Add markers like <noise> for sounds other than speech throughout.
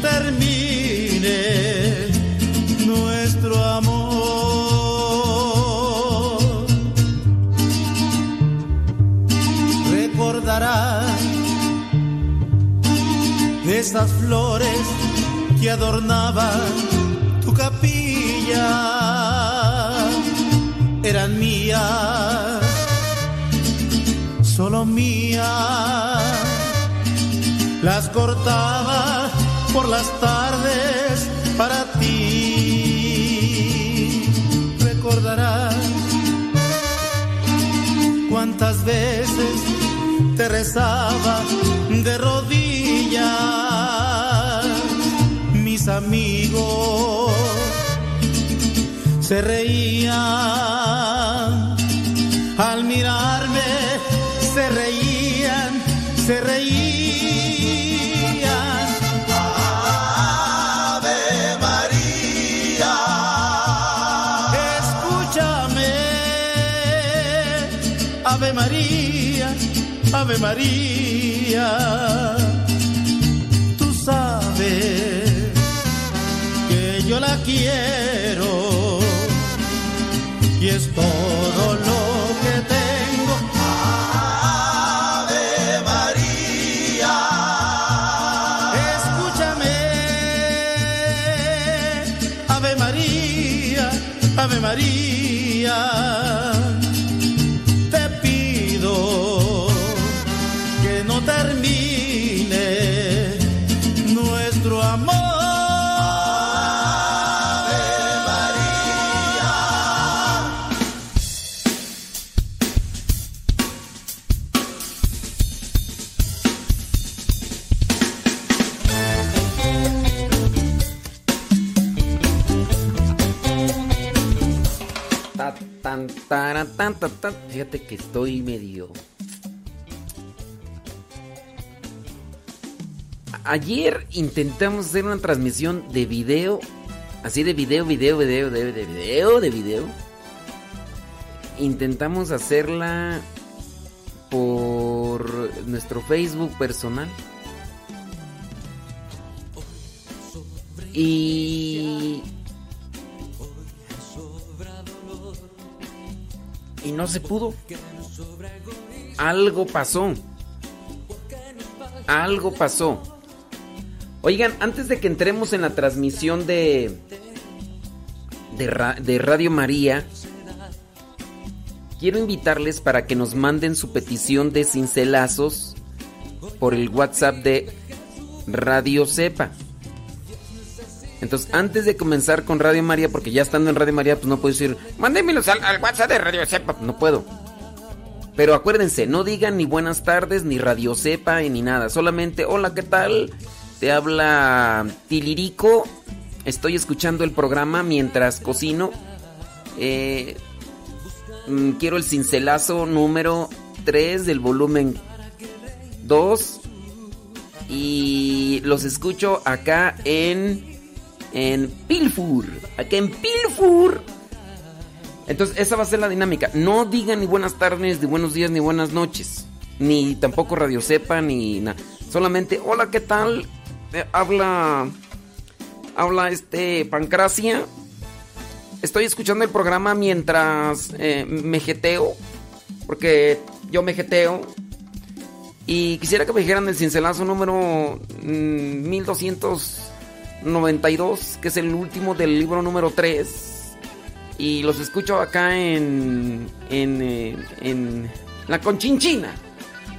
termine nuestro amor. Recordarás esas flores que adornaban tu capilla. Eran mías, solo mías. Las cortaba por las tardes para ti. Recordarás cuántas veces te rezaba de rodillas. Mis amigos se reían al mirarme, Ave María, Ave María. Tú sabes que yo la quiero y es todo Fíjate que estoy medio. Ayer intentamos hacer una transmisión de video. Así de video, video, video, de, de video, de video. Intentamos hacerla por nuestro Facebook personal. Y y no se pudo. Algo pasó. Algo pasó. Oigan, antes de que entremos en la transmisión de de, de Radio María, quiero invitarles para que nos manden su petición de cincelazos por el WhatsApp de Radio Cepa. Entonces, antes de comenzar con Radio María, porque ya estando en Radio María, pues no puedo decir, mándenmelos al, WhatsApp de Radio Cepa. No puedo. Pero acuérdense, no digan ni buenas tardes, ni Radio Cepa, ni nada. Solamente, hola, ¿qué tal? Te habla Tilirico. Estoy escuchando el programa mientras cocino. Eh, mm, quiero el cincelazo número 3 del volumen 2. Y los escucho acá en en Pilfur. Acá en Pilfur. Entonces, esa va a ser la dinámica. No digan ni buenas tardes, ni buenos días, ni buenas noches. Ni tampoco Radio Sepa, ni nada. Solamente, hola, ¿qué tal? Eh, habla. Habla este Pancracia. Estoy escuchando el programa mientras eh, me jeteo. Porque yo me jeteo. Y quisiera que me dijeran el cincelazo número mm, 1292, que es el último del libro número 3. Y los escucho acá en. en. eh, en la Conchinchina.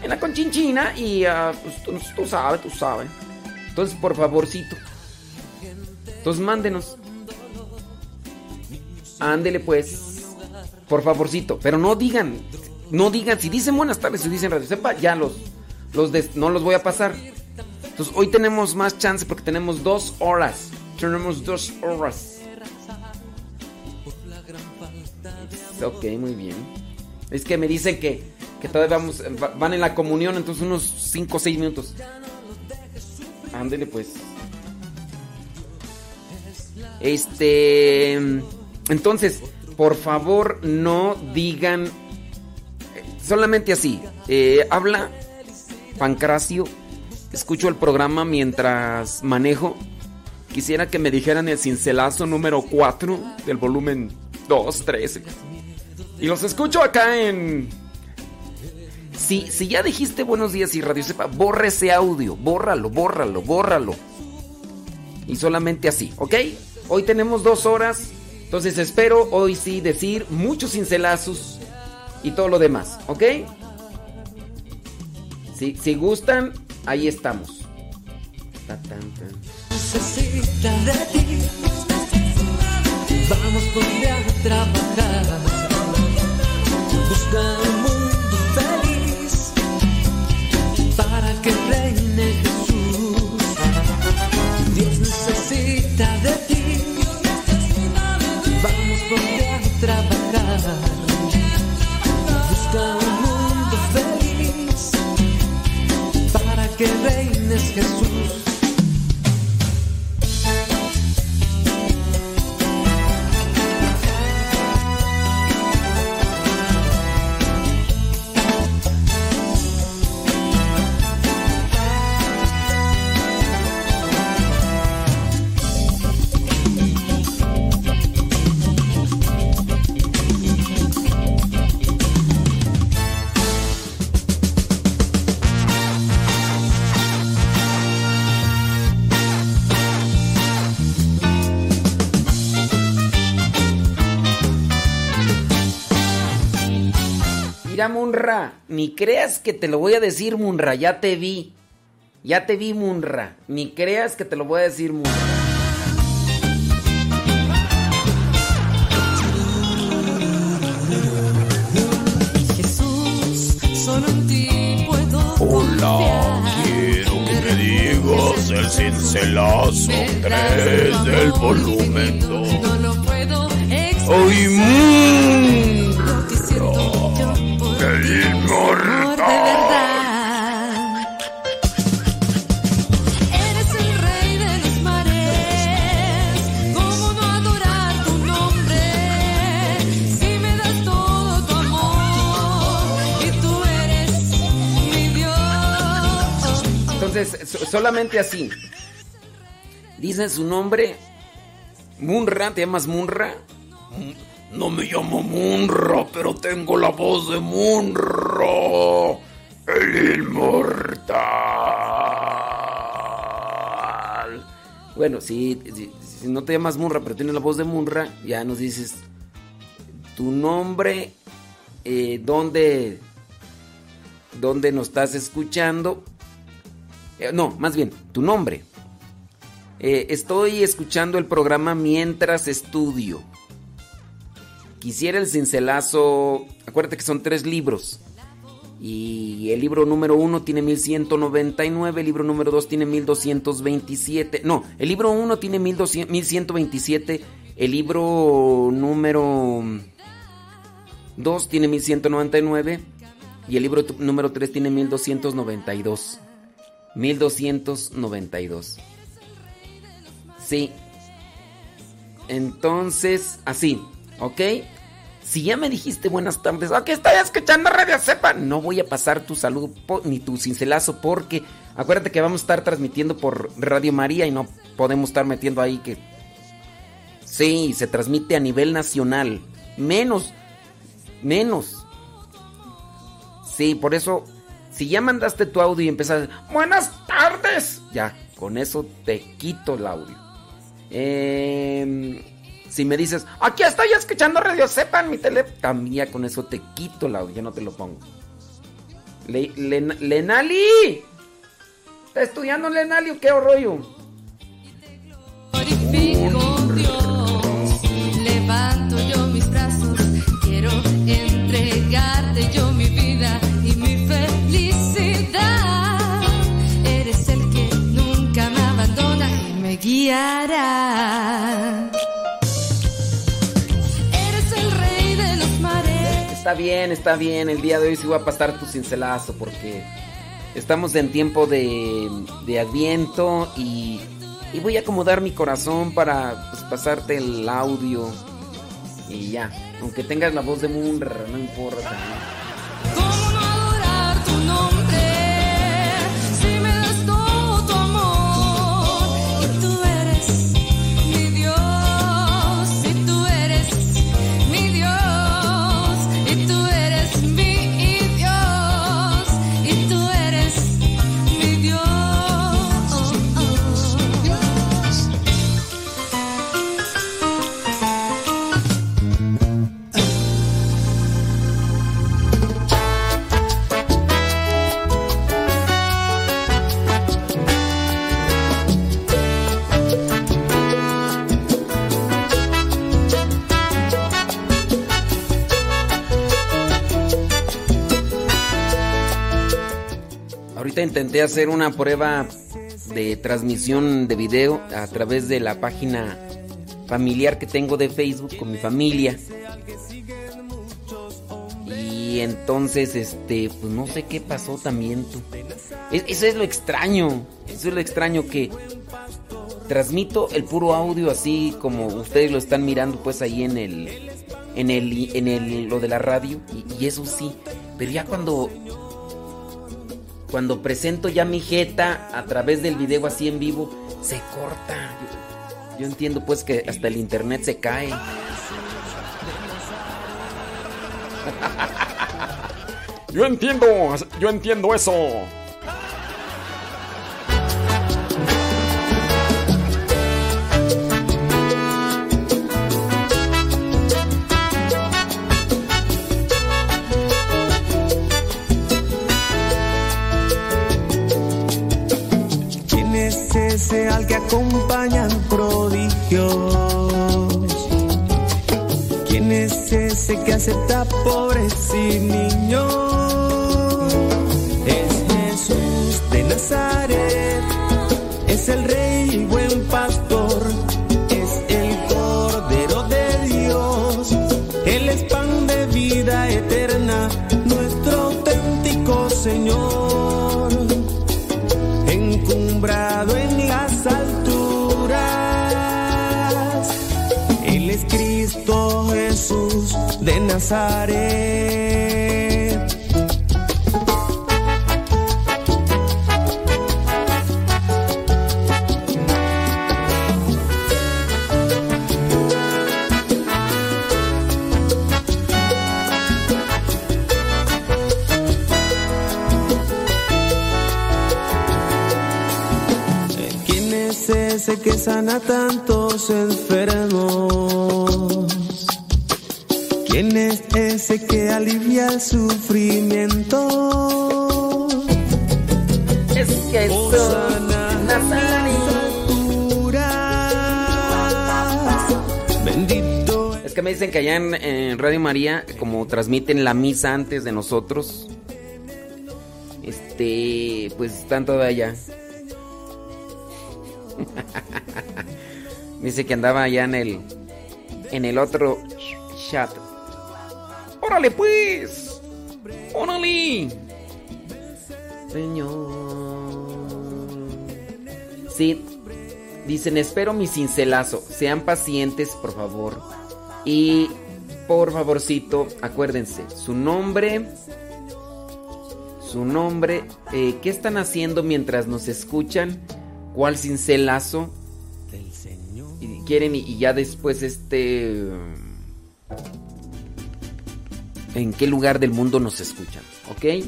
En la Conchinchina y pues, tú, sabes, tú sabes. Entonces, por favorcito. Entonces, mándenos. Ándele pues. Por favorcito. Pero no digan. No digan. Si dicen buenas tardes, si dicen radio sepa, ya los. los no los voy a pasar. Entonces, hoy tenemos más chance porque tenemos dos horas. Tenemos dos horas. Ok, muy bien. Es que me dicen que, que todavía vamos, va- van en la comunión, entonces unos 5 o 6 minutos. Ándele pues. Este. Entonces, por favor, no digan. eh, Solamente así. eh, habla Pancracio escucho el programa mientras manejo, quisiera que me dijeran el cincelazo número 4 del volumen 2, 13. Y los escucho acá en... Si, si ya dijiste buenos días y Radio Sepa, borra ese audio, bórralo, bórralo, bórralo. Y solamente así, ¿ok? Hoy tenemos dos horas, entonces espero hoy sí decir muchos cincelazos y todo lo demás, ¿ok? Si, si gustan, ahí estamos. Necesita de ti. Vamos a trabajar. Busca que reines Jesús. Mira, Munra, ni creas que te lo voy a decir, Munra, ya te vi. Ya te vi, Munra. Ni creas que te lo voy a decir, Munra. Jesús, solo en ti puedo Hola, quiero que me digas el cincelazo 3 del volumen 2. No lo puedo ¡Ay, ¡El ti, amor de verdad. Eres el rey de los mares. ¿Cómo no adorar tu nombre? Si me das todo tu amor y tú eres mi Dios. Entonces, so- solamente así. Dice su nombre. Munra, ¿te llamas Munra? No me llamo Munra, pero tengo la voz de Munra, el inmortal. Bueno, si, no te llamas Munra, pero tienes la voz de Munra, ya nos dices tu nombre, eh, dónde, dónde nos estás escuchando. Eh, no, más bien, tu nombre. Eh, estoy escuchando el programa mientras estudio. Quisiera el cincelazo. Acuérdate que son tres libros. Y el libro número uno tiene 1199, el libro número dos tiene 1227. No, el libro uno tiene 1200 1127, el libro número dos tiene 1199 y el libro número tres tiene 1292. 1292. Sí. Entonces, así, ¿ok? Si ya me dijiste buenas tardes, aquí estoy escuchando Radio Cepa, no voy a pasar tu saludo ni tu cincelazo porque acuérdate que vamos a estar transmitiendo por Radio María y no podemos estar metiendo ahí que... Sí, se transmite a nivel nacional. Menos, menos. Sí, por eso, si ya mandaste tu audio y empezaste, buenas tardes, ya, con eso te quito el audio. Eh, si me dices, aquí estoy escuchando Radio Sepa en mi teléfono, también ya con eso te quito audio, ya no te lo pongo. Le- Len- Lenali, ¿está estudiando Lenali o qué rollo? Glorifico Dios, levanto yo mis brazos, quiero entregarte yo mi vida y mi felicidad. Eres el que nunca me abandona y me guiará. Está bien, está bien. El día de hoy sí voy a pasar tu cincelazo porque estamos en tiempo de, de adviento y, y voy a acomodar mi corazón para pues, pasarte el audio y ya. Aunque tengas la voz de Munra, no importa. ¿Cómo no intenté hacer una prueba de transmisión de video a través de la página familiar que tengo de Facebook con mi familia. Y entonces, este, pues no sé qué pasó también tú. Es- eso es lo extraño. Eso es lo extraño que transmito el puro audio así como ustedes lo están mirando pues ahí en el en el en el lo de la radio y eso sí, pero ya cuando cuando presento ya mi jeta a través del video así en vivo se corta. Yo, yo entiendo pues que hasta el internet se cae. Yo entiendo, yo entiendo eso. Al que acompañan prodigios? ¿Quién es ese que acepta pobres y niños? Es Jesús de Nazaret, es el rey y de Nazaret. ¿Quién es ese que sana tantos enfermos? El sufrimiento? Es las alturas. Bendito Es que me dicen que allá en, en Radio María, como transmiten la misa antes de nosotros, este, pues están todavía allá. <laughs> Dice que andaba allá en el, en el otro chat. ¡Órale pues! ¡Órale! Señor. Sí, dicen, espero mi cincelazo. Sean pacientes, por favor. Y por favorcito, acuérdense, su nombre, su nombre, eh, ¿qué están haciendo mientras nos escuchan? ¿Cuál cincelazo? Y quieren y, y ya después este... ¿En qué lugar del mundo nos escuchan? ¿Ok?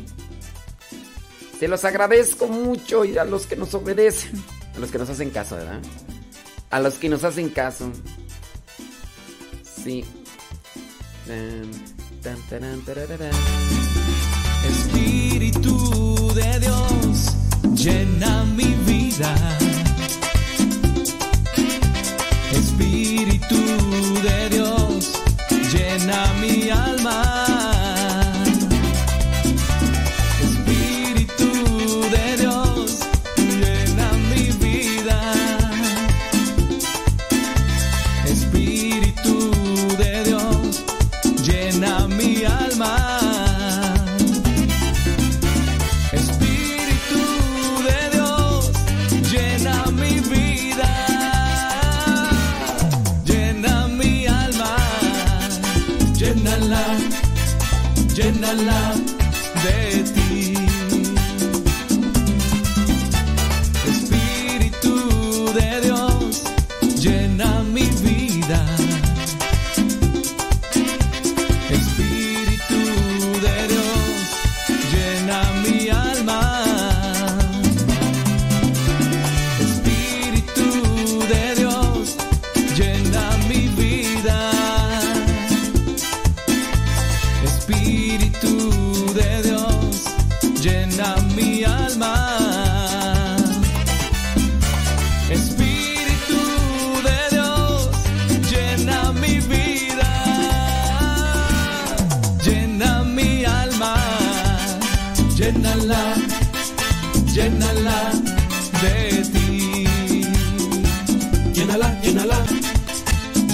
Se los agradezco mucho y a los que nos obedecen. A los que nos hacen caso, ¿verdad? A los que nos hacen caso. Sí. Espíritu de Dios, llena mi vida. Espíritu de Dios, llena mi alma.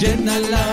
Llénala de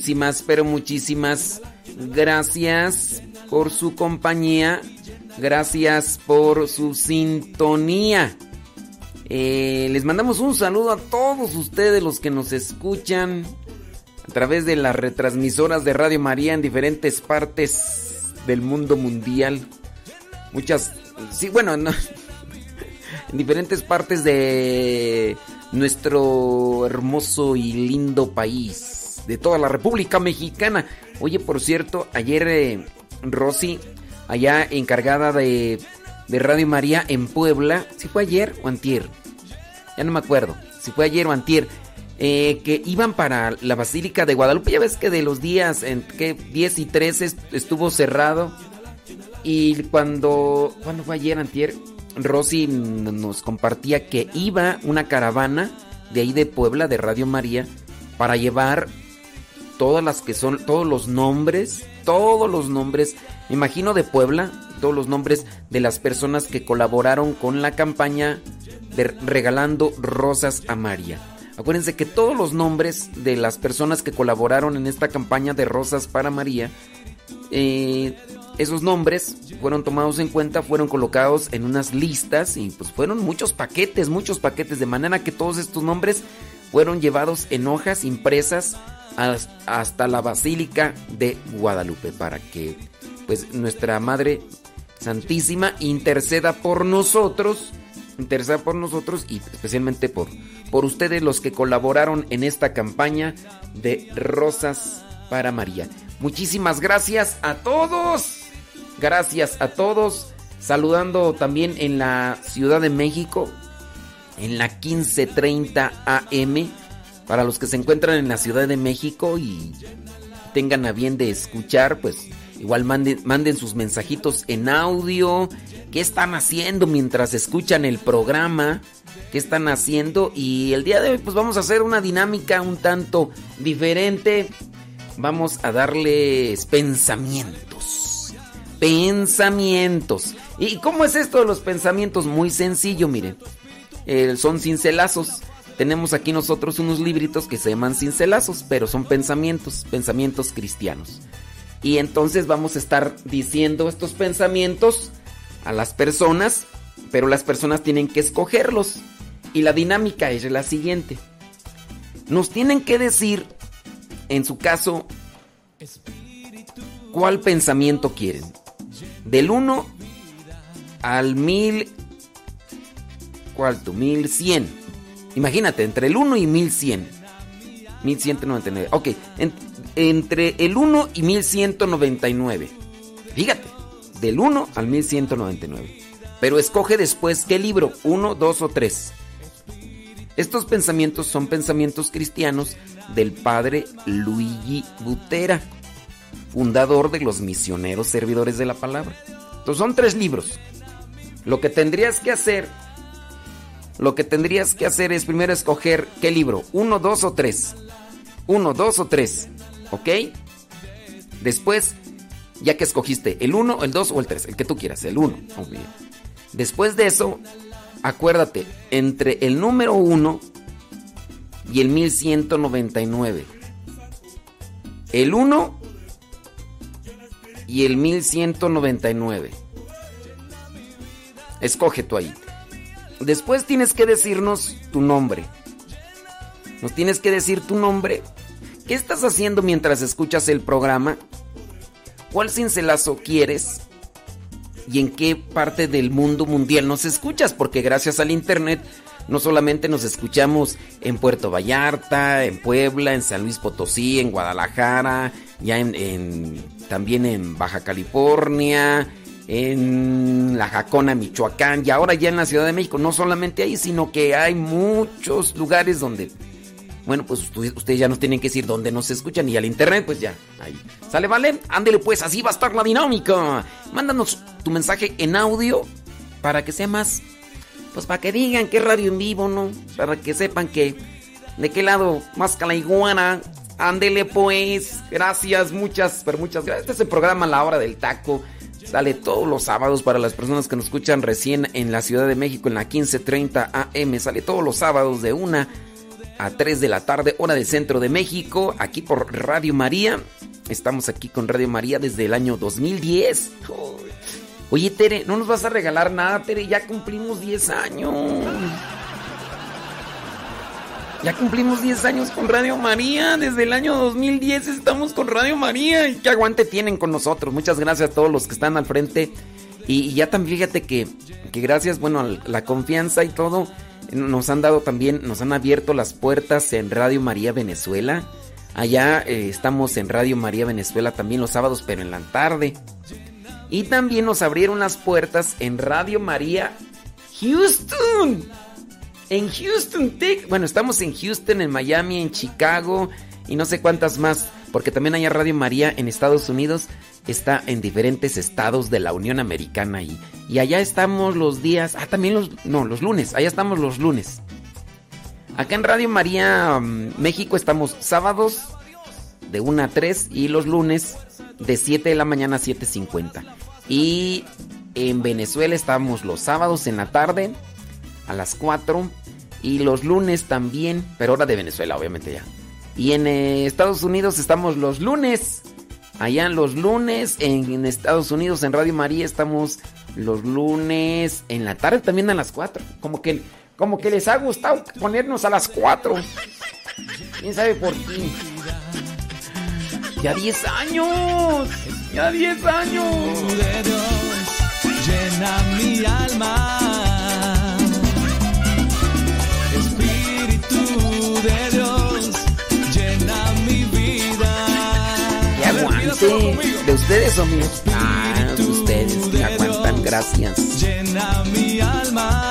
Muchísimas, pero muchísimas gracias por su compañía. Gracias por su sintonía. Eh, les mandamos un saludo a todos ustedes los que nos escuchan a través de las retransmisoras de Radio María en diferentes partes del mundo mundial. Muchas, sí, bueno, no, <laughs> en diferentes partes de nuestro hermoso y lindo país, de toda la República Mexicana. Oye, por cierto, ayer eh, Rosy, allá encargada de, de Radio María en Puebla, si fue ayer o antier, ya no me acuerdo, si fue ayer o antier, eh, que iban para la Basílica de Guadalupe. Ya ves que de los días en que 10 y 13 est- estuvo cerrado. Y cuando, cuando fue ayer, antier, Rosy nos compartía que iba una caravana de ahí de Puebla, de Radio María, para llevar todas las que son, todos los nombres, todos los nombres, me imagino de Puebla, todos los nombres de las personas que colaboraron con la campaña de regalando rosas a María. Acuérdense que todos los nombres de las personas que colaboraron en esta campaña de rosas para María, eh, esos nombres fueron tomados en cuenta, fueron colocados en unas listas y pues fueron muchos paquetes, muchos paquetes, de manera que todos estos nombres fueron llevados en hojas impresas hasta la Basílica de Guadalupe para que pues nuestra Madre Santísima interceda por nosotros, interceda por nosotros y especialmente por, por ustedes los que colaboraron en esta campaña de Rosas para María. Muchísimas gracias a todos. Gracias a todos. Saludando también en la Ciudad de México, en la 1530 AM. Para los que se encuentran en la Ciudad de México y tengan a bien de escuchar, pues igual manden, manden sus mensajitos en audio. ¿Qué están haciendo mientras escuchan el programa? ¿Qué están haciendo? Y el día de hoy pues vamos a hacer una dinámica un tanto diferente. Vamos a darles pensamientos. Pensamientos. ¿Y cómo es esto de los pensamientos? Muy sencillo, miren. Eh, son cincelazos. Tenemos aquí nosotros unos libritos que se llaman cincelazos, pero son pensamientos, pensamientos cristianos. Y entonces vamos a estar diciendo estos pensamientos a las personas, pero las personas tienen que escogerlos. Y la dinámica es la siguiente. Nos tienen que decir, en su caso, cuál pensamiento quieren. Del 1 al 1000... ¿Cuánto? 1100. Imagínate, entre el 1 y 1100. 1199. Ok, en- entre el 1 y 1199. Fíjate, del 1 al 1199. Pero escoge después qué libro, 1, 2 o 3. Estos pensamientos son pensamientos cristianos del padre Luigi Butera, fundador de los misioneros servidores de la palabra. Entonces son tres libros. Lo que tendrías que hacer, lo que tendrías que hacer es primero escoger qué libro, uno, dos o tres. Uno, dos o tres, ¿ok? Después Ya que escogiste el 1, el 2 o el 3, el que tú quieras, el 1. Después de eso, acuérdate, entre el número 1 y el 1199. El 1 y el 1199. Escoge tú ahí. Después tienes que decirnos tu nombre. Nos tienes que decir tu nombre. ¿Qué estás haciendo mientras escuchas el programa? ¿Cuál cincelazo quieres? ¿Y en qué parte del mundo mundial nos escuchas? Porque gracias al internet no solamente nos escuchamos en Puerto Vallarta, en Puebla, en San Luis Potosí, en Guadalajara, ya en, en- también en Baja California, en La Jacona, Michoacán, y ahora ya en la Ciudad de México. No solamente ahí, sino que hay muchos lugares donde, bueno, pues ustedes ya nos tienen que decir dónde nos escuchan y al internet, pues ya, ahí. ¿Sale, vale? Ándele, pues así va a estar la dinámica. Mándanos tu mensaje en audio para que sea más pues para que digan es radio en vivo, ¿no? Para que sepan que de qué lado más que la iguana. Ándele pues. Gracias, muchas, pero muchas gracias. Este es el programa La Hora del Taco. Sale todos los sábados para las personas que nos escuchan recién en la Ciudad de México en la 1530 AM. Sale todos los sábados de 1 a 3 de la tarde, hora del centro de México, aquí por Radio María. Estamos aquí con Radio María desde el año 2010. Oye, Tere, no nos vas a regalar nada, Tere. Ya cumplimos 10 años. Ya cumplimos 10 años con Radio María. Desde el año 2010 estamos con Radio María. Y qué aguante tienen con nosotros. Muchas gracias a todos los que están al frente. Y, ya también fíjate que, que gracias, bueno, a la confianza y todo, nos han dado también, nos han abierto las puertas en Radio María Venezuela. Allá eh, estamos en Radio María Venezuela también los sábados, pero en la tarde. Y también nos abrieron las puertas en Radio María Houston. En Houston. Bueno, estamos en Houston, en Miami, en Chicago y no sé cuántas más. Porque también hay Radio María en Estados Unidos. Está en diferentes estados de la Unión Americana. Y, y allá estamos los días. Ah, también los. No, los lunes. Allá estamos los lunes. Acá en Radio María mm, México estamos sábados de 1 a 3 y los lunes de 7 de la mañana a 7.50. Y en Venezuela estamos los sábados en la tarde a las 4 y los lunes también, pero hora de Venezuela obviamente ya. Y en eh, Estados Unidos estamos los lunes. Allá en los lunes en, Estados Unidos en Radio María estamos los lunes en la tarde también a las 4. Como que como que les ha gustado ponernos a las 4. ¿Quién sabe por qué? Ya 10 años. Ya 10 años. llena mi alma. De Dios llena mi vida. Que aguante. ¿De ustedes o míos? Ah, de ustedes que aguantan, gracias. Llena mi alma.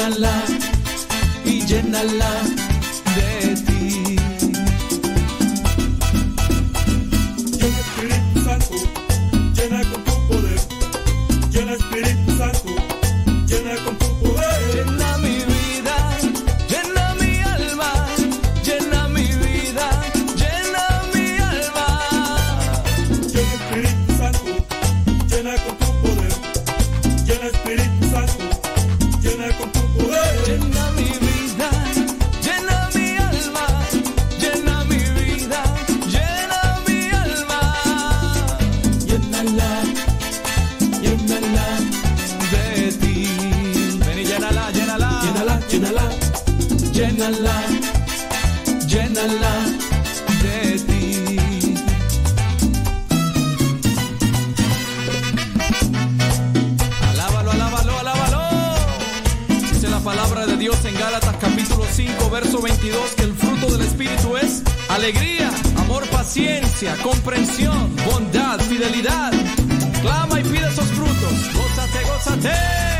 Llénala y llénala llénala, llénala de ti. Alábalo, alábalo, alábalo. Dice la palabra de Dios en Gálatas capítulo 5, verso 22, que el fruto del Espíritu es alegría, amor, paciencia, comprensión, bondad, fidelidad. Clama y pide esos frutos. Gózate, gózate.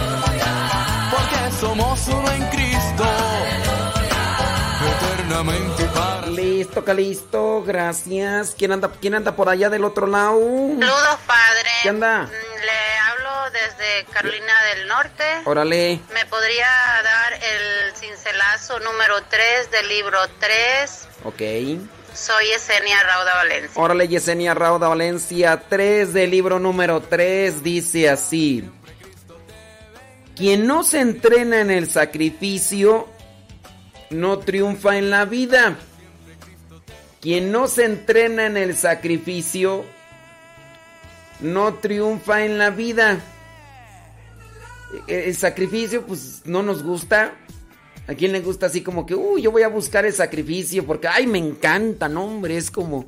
Porque somos uno en Cristo eternamente para Listo, Calisto, gracias. ¿Quién anda, ¿Quién anda por allá del otro lado? Saludos, padre. ¿Qué anda? Mm, Le hablo desde Carolina del Norte. Órale. ¿Me podría dar el cincelazo número 3 del libro 3? Ok. Soy Esenia Rauda Valencia. Órale, Yesenia Rauda Valencia 3 del libro número 3 dice así. Quien no se entrena en el sacrificio no triunfa en la vida. Quien no se entrena en el sacrificio no triunfa en la vida. E- El sacrificio pues no nos gusta. ¿A quién le gusta así como que, uy, yo voy a buscar el sacrificio porque, ay, me encanta, no, hombre, es como...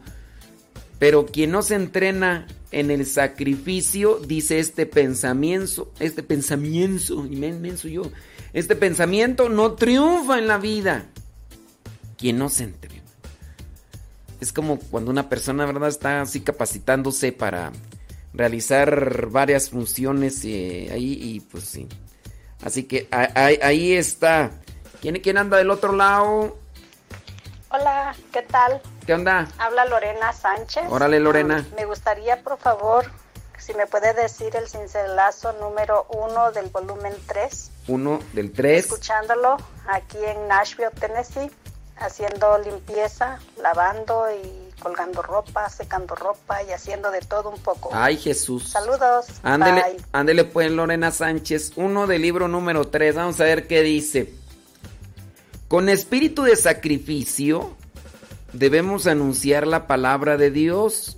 Pero quien no se entrena en el sacrificio, dice este pensamiento, este pensamiento, inmenso yo, este pensamiento no triunfa en la vida. Quien no se entrena. Es como cuando una persona, ¿verdad?, está así capacitándose para realizar varias funciones eh, ahí y pues sí. Así que ahí está. ¿Quién, ¿Quién anda del otro lado? Hola, ¿qué tal? ¿Qué onda? Habla Lorena Sánchez. Órale, Lorena. Me gustaría, por favor, si me puede decir el cincelazo número uno del volumen 3. Uno del 3. Escuchándolo aquí en Nashville, Tennessee, haciendo limpieza, lavando y colgando ropa, secando ropa y haciendo de todo un poco. Ay, Jesús. Saludos. Ándele, Bye. ándele pues, Lorena Sánchez. Uno del libro número 3. Vamos a ver qué dice. Con espíritu de sacrificio debemos anunciar la palabra de Dios.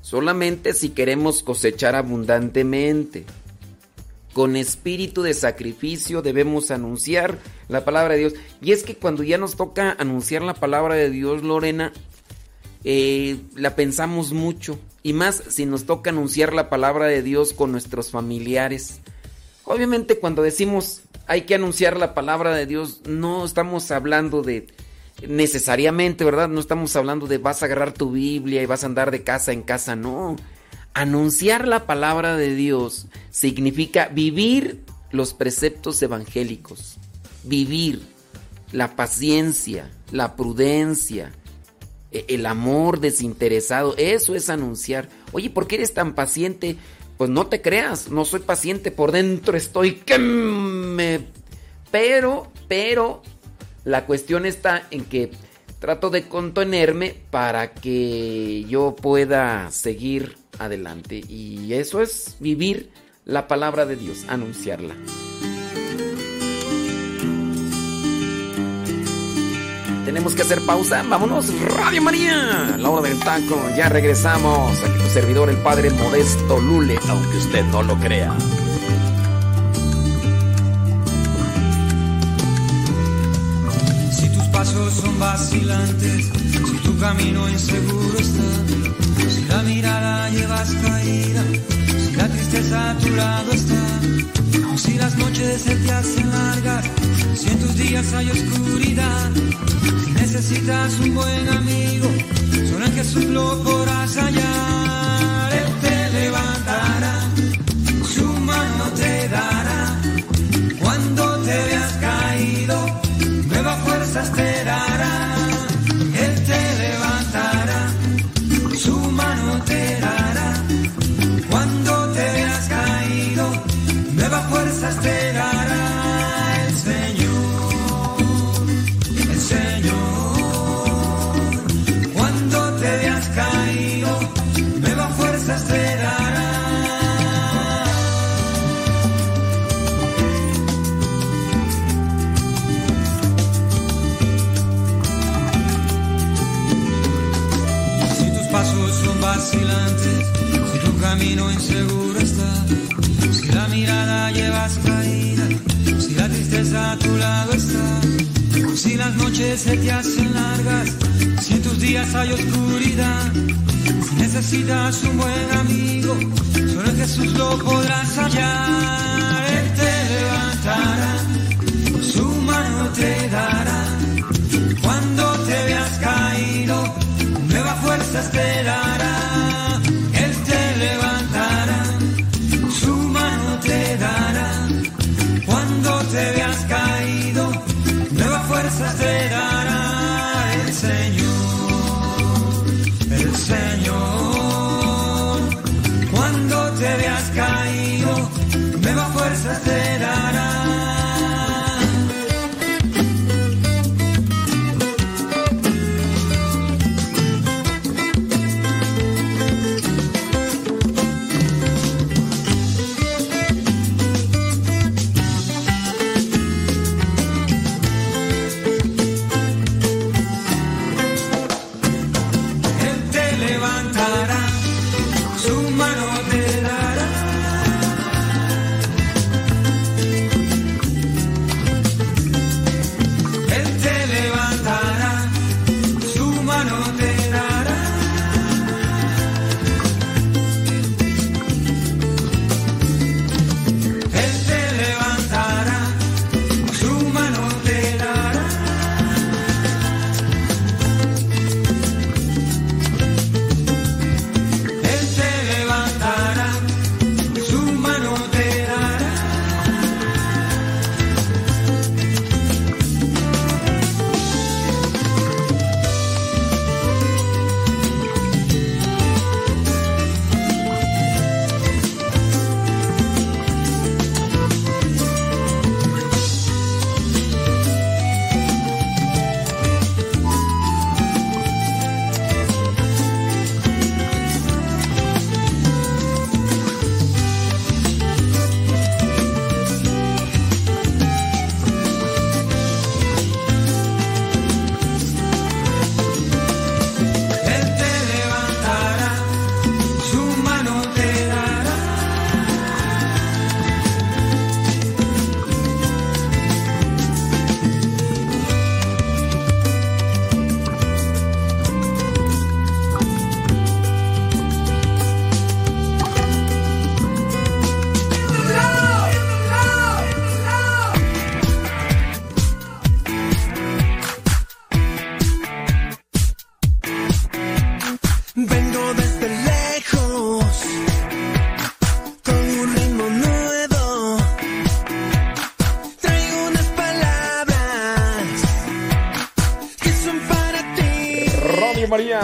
Solamente si queremos cosechar abundantemente. Con espíritu de sacrificio debemos anunciar la palabra de Dios. Y es que cuando ya nos toca anunciar la palabra de Dios, Lorena, eh, la pensamos mucho. Y más si nos toca anunciar la palabra de Dios con nuestros familiares. Obviamente cuando decimos hay que anunciar la palabra de Dios, no estamos hablando de necesariamente, ¿verdad? No estamos hablando de vas a agarrar tu Biblia y vas a andar de casa en casa, no. Anunciar la palabra de Dios significa vivir los preceptos evangélicos, vivir la paciencia, la prudencia, e- el amor desinteresado, eso es anunciar. Oye, ¿por qué eres tan paciente? Pues no te creas, no soy paciente por dentro, estoy que me... Pero, pero, la cuestión está en que trato de contenerme para que yo pueda seguir adelante. Y eso es vivir la palabra de Dios, anunciarla. Tenemos que hacer pausa. Vámonos, Radio María. La hora del taco. Ya regresamos. Aquí tu servidor, el padre Modesto Lule. Aunque usted no lo crea. Pasos son vacilantes, si tu camino inseguro está, si la mirada llevas caída, si la tristeza a tu lado está, si las noches se te hacen largas, si en tus días hay oscuridad, si necesitas un buen amigo, solo en Jesús lo podrás hallar, fuerzas te dará el Señor, el Señor, cuando te veas caído, nuevas fuerzas te dará. Si tus pasos son vacilantes, si tu camino inseguro si la tristeza a tu lado está, si las noches se te hacen largas, si en tus días hay oscuridad, si necesitas un buen amigo, solo en Jesús lo podrás hallar, Él te levantará, su mano te dará, cuando te veas caído, nuevas fuerzas te dará, te veas caído, nuevas fuerzas te dará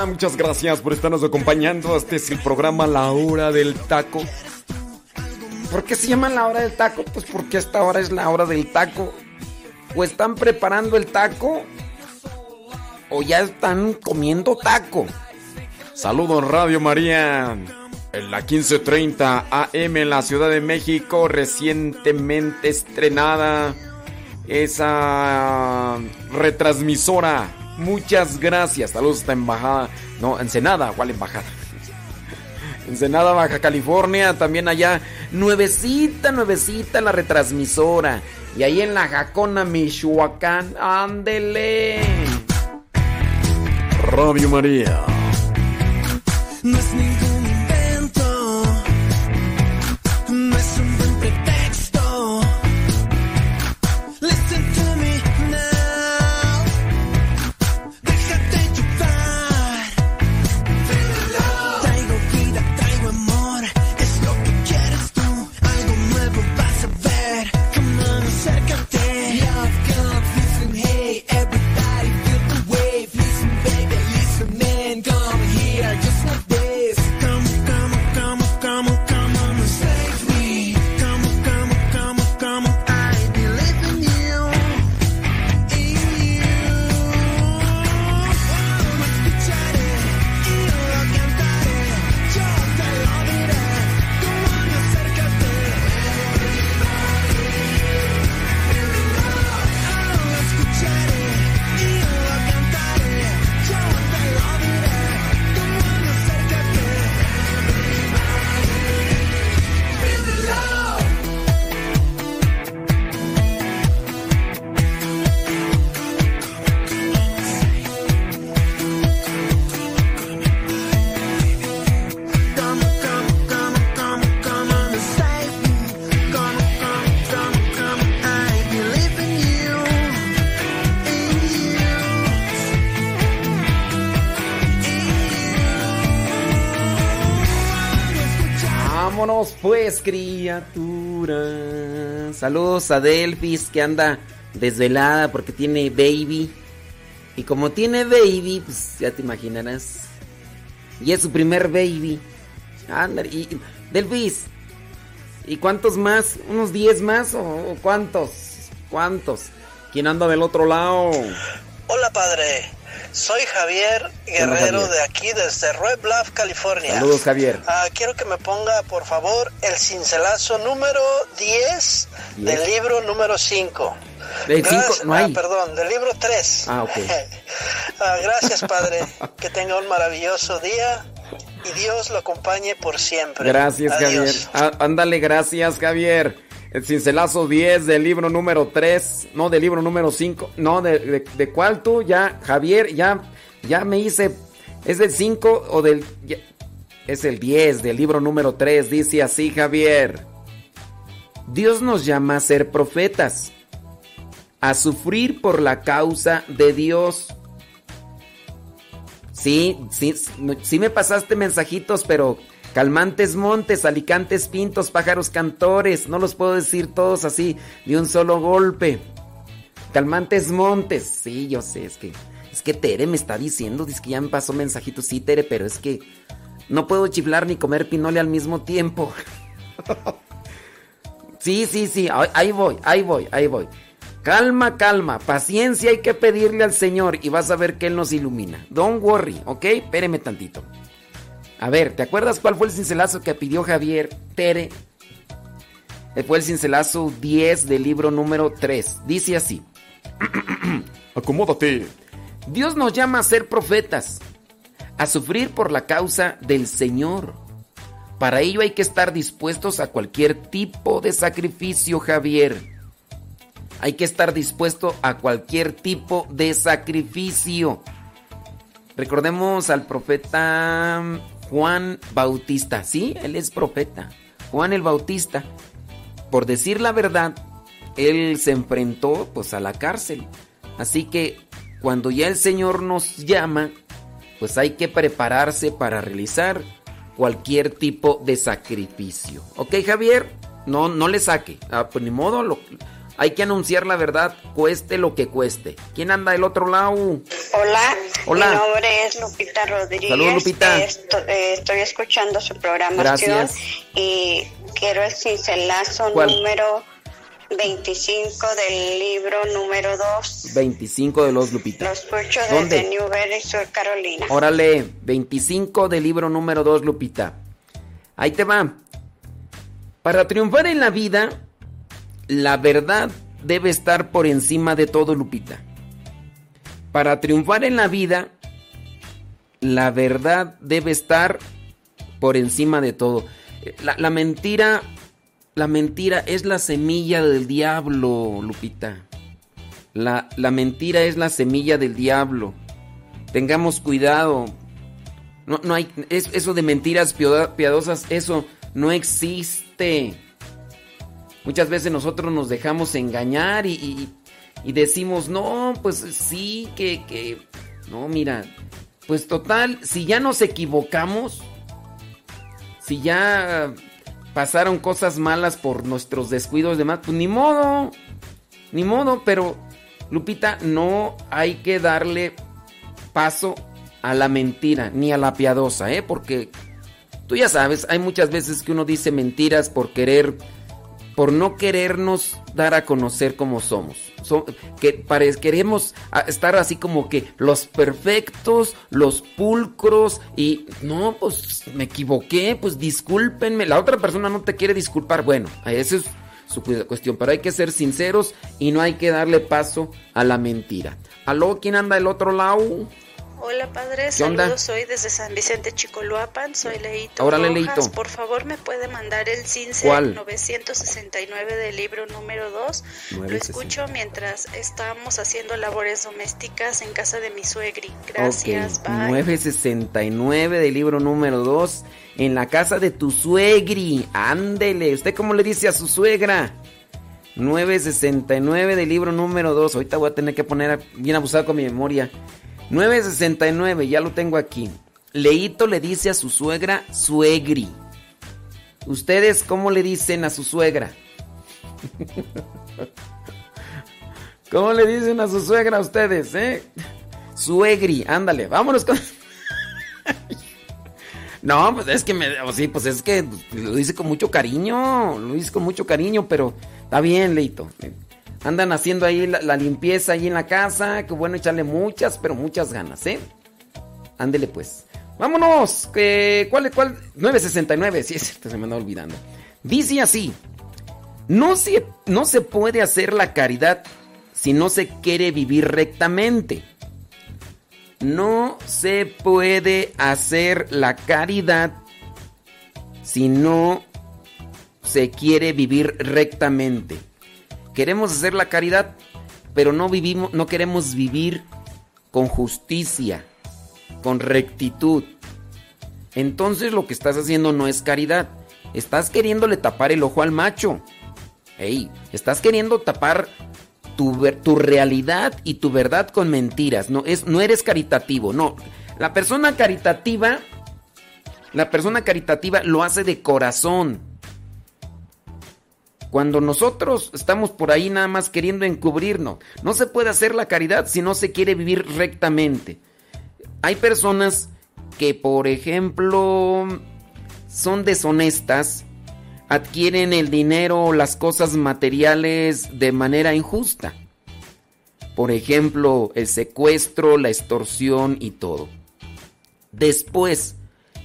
Muchas gracias por estarnos acompañando. Este es el programa La Hora del Taco. ¿Por qué se llama la hora del taco? Pues porque esta hora es la hora del taco. O están preparando el taco o ya están comiendo taco. Saludos Radio María. En la 1530 AM en la Ciudad de México, recientemente estrenada esa retransmisora. Muchas gracias. Saludos a esta embajada. No, Ensenada, ¿cuál embajada? Ensenada, Baja California, también allá, nuevecita, nuevecita la retransmisora. Y ahí en la Jacona, Michoacán, ándele. Radio María. No es ningún Vámonos pues, criatura. Saludos a Delphis que anda desvelada porque tiene baby. Y como tiene baby, pues ya te imaginarás. Y es su primer baby. Anda, y Delphis. ¿Y cuántos más? ¿Unos 10 más o, o cuántos? ¿Cuántos? ¿Quién anda del otro lado? Hola padre, soy Javier Guerrero Javier. de aquí desde Red Bluff, California. Saludos, Javier. Ah, quiero que me ponga por favor el cincelazo número 10 del libro número 5. Del cinco, no hay. perdón, del libro 3. Ah, ok. <laughs> Ah, gracias padre, <laughs> que tenga un maravilloso día y Dios lo acompañe por siempre. Gracias, Adiós. Javier. Ah, ándale, gracias, Javier. El cincelazo 10 del libro número 3, no del libro número 5, no, de, de, de cuál tú, ya, Javier, ya, ya me hice, ¿es del 5 o del, ya- es el 10 del libro número 3, dice así, Javier. Dios nos llama a ser profetas, a sufrir por la causa de Dios. Sí, sí, sí me pasaste mensajitos, pero calmantes montes, alicantes pintos, pájaros cantores, no los puedo decir todos así de un solo golpe. Calmantes montes, sí, yo sé, es que es que Tere me está diciendo, dice que ya me pasó mensajitos, sí, Tere, pero es que no puedo chiflar ni comer pinole al mismo tiempo. <laughs> sí, sí, sí, ahí voy, ahí voy, ahí voy. Calma, calma, paciencia hay que pedirle al Señor y vas a ver que Él nos ilumina. Don't worry, ¿ok? Espéreme tantito. A ver, ¿te acuerdas cuál fue el cincelazo que pidió Javier Tere? Eh, Fue el cincelazo 10 del libro número 3. Dice así. <clears throat> Acomódate. Dios nos llama a ser profetas, a sufrir por la causa del Señor. Para ello hay que estar dispuestos a cualquier tipo de sacrificio, Javier. Hay que estar dispuesto a cualquier tipo de sacrificio. Recordemos al profeta Juan Bautista. Sí, él es profeta. Juan el Bautista. Por decir la verdad, él se enfrentó pues a la cárcel. Así que cuando ya el Señor nos llama, pues hay que prepararse para realizar cualquier tipo de sacrificio. ¿Ok, Javier? No, no le saque. Ah, pues ni modo, lo- hay que anunciar la verdad, cueste lo que cueste. ¿Quién anda del otro lado? Hola, Hola. mi nombre es Lupita Rodríguez. Saludos, Lupita. Esto- eh, estoy escuchando su programación Gracias. y quiero el cincelazo ¿Cuál? número 25 del libro número 2. 25 de los Lupita. Lo escucho ¿Dónde? desde Newberry, Sur Carolina. Órale, 25 del libro número 2, Lupita. Ahí te va. Para triunfar en la vida, la verdad debe estar por encima de todo, Lupita. Para triunfar en la vida, la verdad debe estar por encima de todo. La, la mentira, la mentira es la semilla del diablo, Lupita. La, la mentira es la semilla del diablo. Tengamos cuidado. No, no hay, es- eso de mentiras piadosas, eso no existe. Muchas veces nosotros nos dejamos engañar y, y- decimos, no, pues sí, que, que... No, mira, pues total, si ya nos equivocamos, si ya pasaron cosas malas por nuestros descuidos y demás, pues ni modo, ni modo, pero Lupita, no hay que darle paso a la mentira, ni a la piadosa, ¿eh? Porque tú ya sabes, hay muchas veces que uno dice mentiras por querer, por no querernos dar a conocer como somos. So- que pare- queremos estar así como que los perfectos, los pulcros y no, pues me equivoqué, pues discúlpenme. La otra persona no te quiere disculpar. Bueno, esa es su cu- cuestión, pero hay que ser sinceros y no hay que darle paso a la mentira. ¿Aló? ¿Quién anda del otro lado? Hola padre, saludos, soy desde San Vicente Chicoloapan, soy Leito Órale, Rojas. Leito. Por favor, ¿me puede mandar el CINCE ¿Cuál? 969 del libro número 2? Lo 960. escucho mientras estamos haciendo labores domésticas en casa de mi suegri. Gracias, Ok, bye. 969 del libro número 2 en la casa de tu suegri. Ándele, ¿usted cómo le dice a su suegra? 969 del libro número 2. Ahorita voy a tener que poner bien abusado con mi memoria. 969, ya lo tengo aquí. Leito le dice a su suegra suegri. ¿Ustedes cómo le dicen a su suegra? <laughs> ¿Cómo le dicen a su suegra a ustedes, eh? Suegri, ándale, vámonos con... <laughs> No, pues es que me... sí, pues es que lo dice con mucho cariño, lo dice con mucho cariño, pero está bien, Leito. Andan haciendo ahí la, limpieza ahí en la casa, que bueno echarle muchas, pero muchas ganas, ¿eh? Ándele pues. Vámonos, que ¿cuál cuál 969, sí, es cierto, se me anda olvidando. Dice así: No se no se puede hacer la caridad si no se quiere vivir rectamente. No se puede hacer la caridad si no se quiere vivir rectamente. Queremos hacer la caridad, pero no vivimos, no queremos vivir con justicia, con rectitud. Entonces lo que estás haciendo no es caridad. Estás queriéndole tapar el ojo al macho. Ey, estás queriendo tapar tu, tu realidad y tu verdad con mentiras. No, es, no eres caritativo, no. La persona caritativa, la persona caritativa lo hace de corazón. Cuando nosotros estamos por ahí nada más queriendo encubrirnos, no se puede hacer la caridad si no se quiere vivir rectamente. Hay personas que, por ejemplo, son deshonestas, adquieren el dinero o las cosas materiales de manera injusta. Por ejemplo, el secuestro, la extorsión y todo. Después,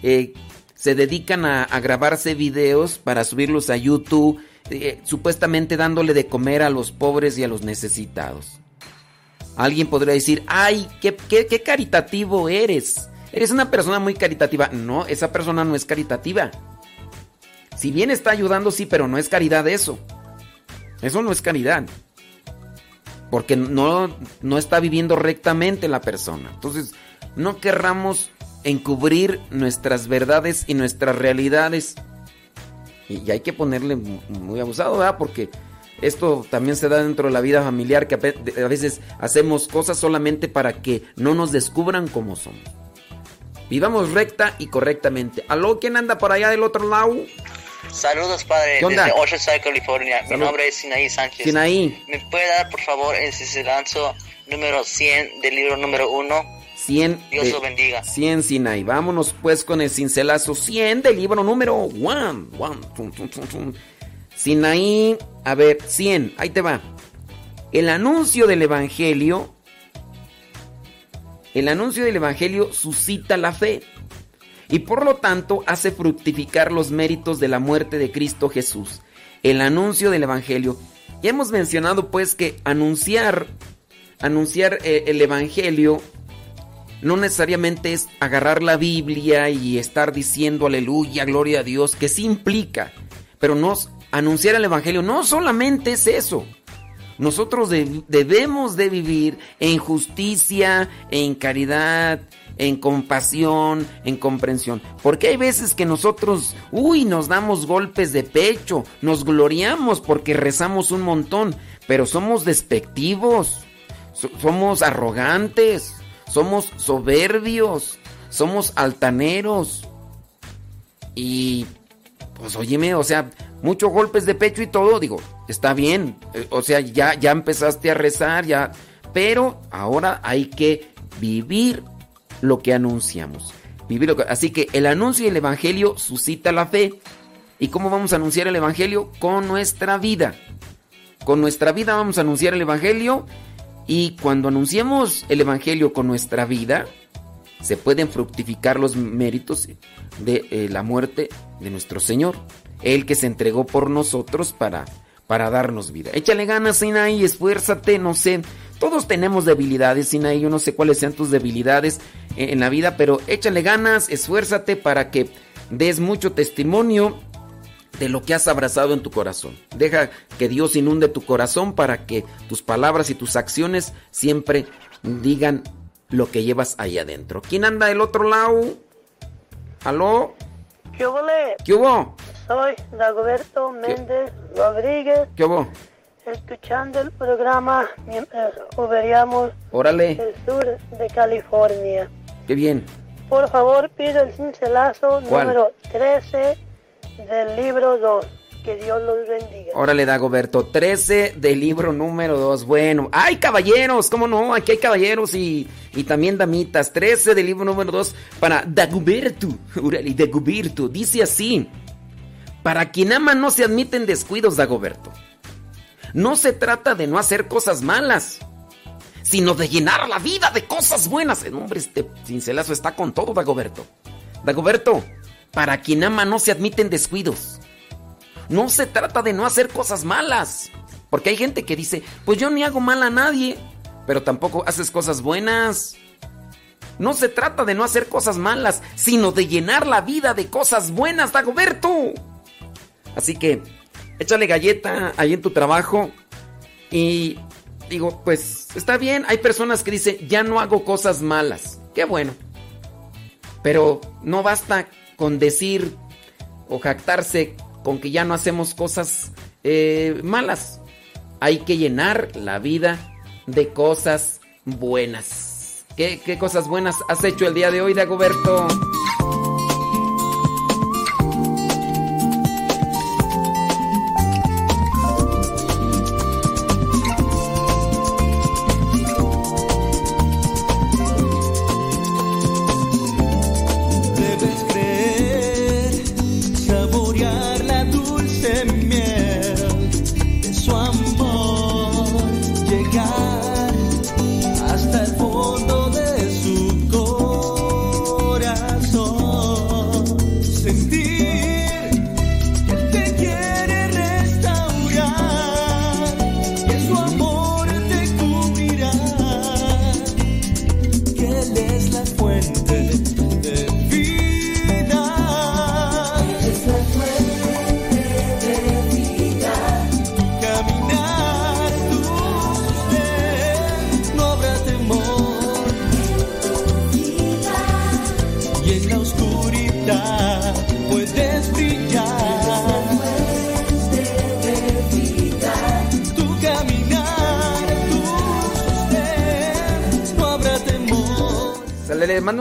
eh, se dedican a, a grabarse videos para subirlos a YouTube, eh, supuestamente dándole de comer a los pobres y a los necesitados. Alguien podría decir, ay, qué, qué- qué caritativo eres. Eres una persona muy caritativa. No, esa persona no es caritativa. Si bien está ayudando, sí, pero no es caridad eso. Eso no es caridad. Porque no, no está viviendo rectamente la persona. Entonces, no querramos encubrir nuestras verdades y nuestras realidades. Y, y hay que ponerle mu- muy abusado, ¿verdad? Porque esto también se da dentro de la vida familiar, que a veces hacemos cosas solamente para que no nos descubran como somos. Vivamos recta y correctamente. ¿Aló? ¿Quién anda por allá del otro lado? Saludos, padre, desde Oceanside, California. Mi nombre es Sinaí Sánchez. Sinaí. ¿Me puede dar, por favor, el cicelanzo número 100 del libro número 1? 100. Dios de- lo bendiga. 100 Sinai. Vámonos pues con el cincelazo 100 del libro número 1. Sinaí, a ver, 100, ahí te va. El anuncio del Evangelio, el anuncio del Evangelio suscita la fe y por lo tanto hace fructificar los méritos de la muerte de Cristo Jesús. El anuncio del Evangelio. Ya hemos mencionado pues que anunciar, anunciar eh, el Evangelio no necesariamente es agarrar la Biblia y estar diciendo aleluya, gloria a Dios, que sí implica, pero no anunciar el Evangelio no solamente es eso. Nosotros de- debemos de vivir en justicia, en caridad, en compasión, en comprensión. Porque hay veces que nosotros, uy, nos damos golpes de pecho, nos gloriamos porque rezamos un montón, pero somos despectivos, so- somos arrogantes, somos soberbios, somos altaneros. Y pues óyeme, o sea, muchos golpes de pecho y todo, digo, está bien. eh, O sea, ya, ya empezaste a rezar, ya. Pero ahora hay que vivir lo que anunciamos. Vivir lo que- así que el anuncio del Evangelio suscita la fe. ¿Y cómo vamos a anunciar el Evangelio? Con nuestra vida. Con nuestra vida vamos a anunciar el Evangelio. Y cuando anunciemos el Evangelio con nuestra vida, se pueden fructificar los méritos de eh, la muerte de nuestro Señor. Él que se entregó por nosotros para, para darnos vida. Échale ganas, Sinaí, esfuérzate, no sé. Todos tenemos debilidades, Sinaí. Yo no sé cuáles sean tus debilidades en, en la vida, pero échale ganas, esfuérzate para que des mucho testimonio de lo que has abrazado en tu corazón. Deja que Dios inunde tu corazón para que tus palabras y tus acciones siempre digan lo que llevas ahí adentro. ¿Quién anda del otro lado? ¿Aló? ¿Qué ole? ¿Qué hubo? Soy Dagoberto Méndez Rodríguez, ¿Qué hubo? escuchando el programa mientras veríamos Órale, el sur de California. qué bien. Por favor, pido el cincelazo ¿Cuál? número 13 del libro 2. Que Dios los bendiga. Órale, Dagoberto, 13 del libro número 2. Bueno, ¡ay, caballeros! ¿Cómo no? Aquí hay caballeros y, y también damitas. 13 del libro número 2 para Dagoberto. Órale, Dagoberto. Dice así: Para quien ama no se admiten descuidos, Dagoberto. No se trata de no hacer cosas malas, sino de llenar la vida de cosas buenas. El hombre, este cincelazo está con todo, Dagoberto. Dagoberto, para quien ama no se admiten descuidos. No se trata de no hacer cosas malas. Porque hay gente que dice, pues yo ni hago mal a nadie, pero tampoco haces cosas buenas. No se trata de no hacer cosas malas, sino de llenar la vida de cosas buenas, Dagoberto. Así que, échale galleta ahí en tu trabajo. Y digo, pues está bien. Hay personas que dicen, ya no hago cosas malas. Qué bueno. Pero no basta con decir o jactarse con que ya no hacemos cosas eh, malas. Hay que llenar la vida de cosas buenas. ¿Qué, qué cosas buenas has hecho el día de hoy, Dagoberto?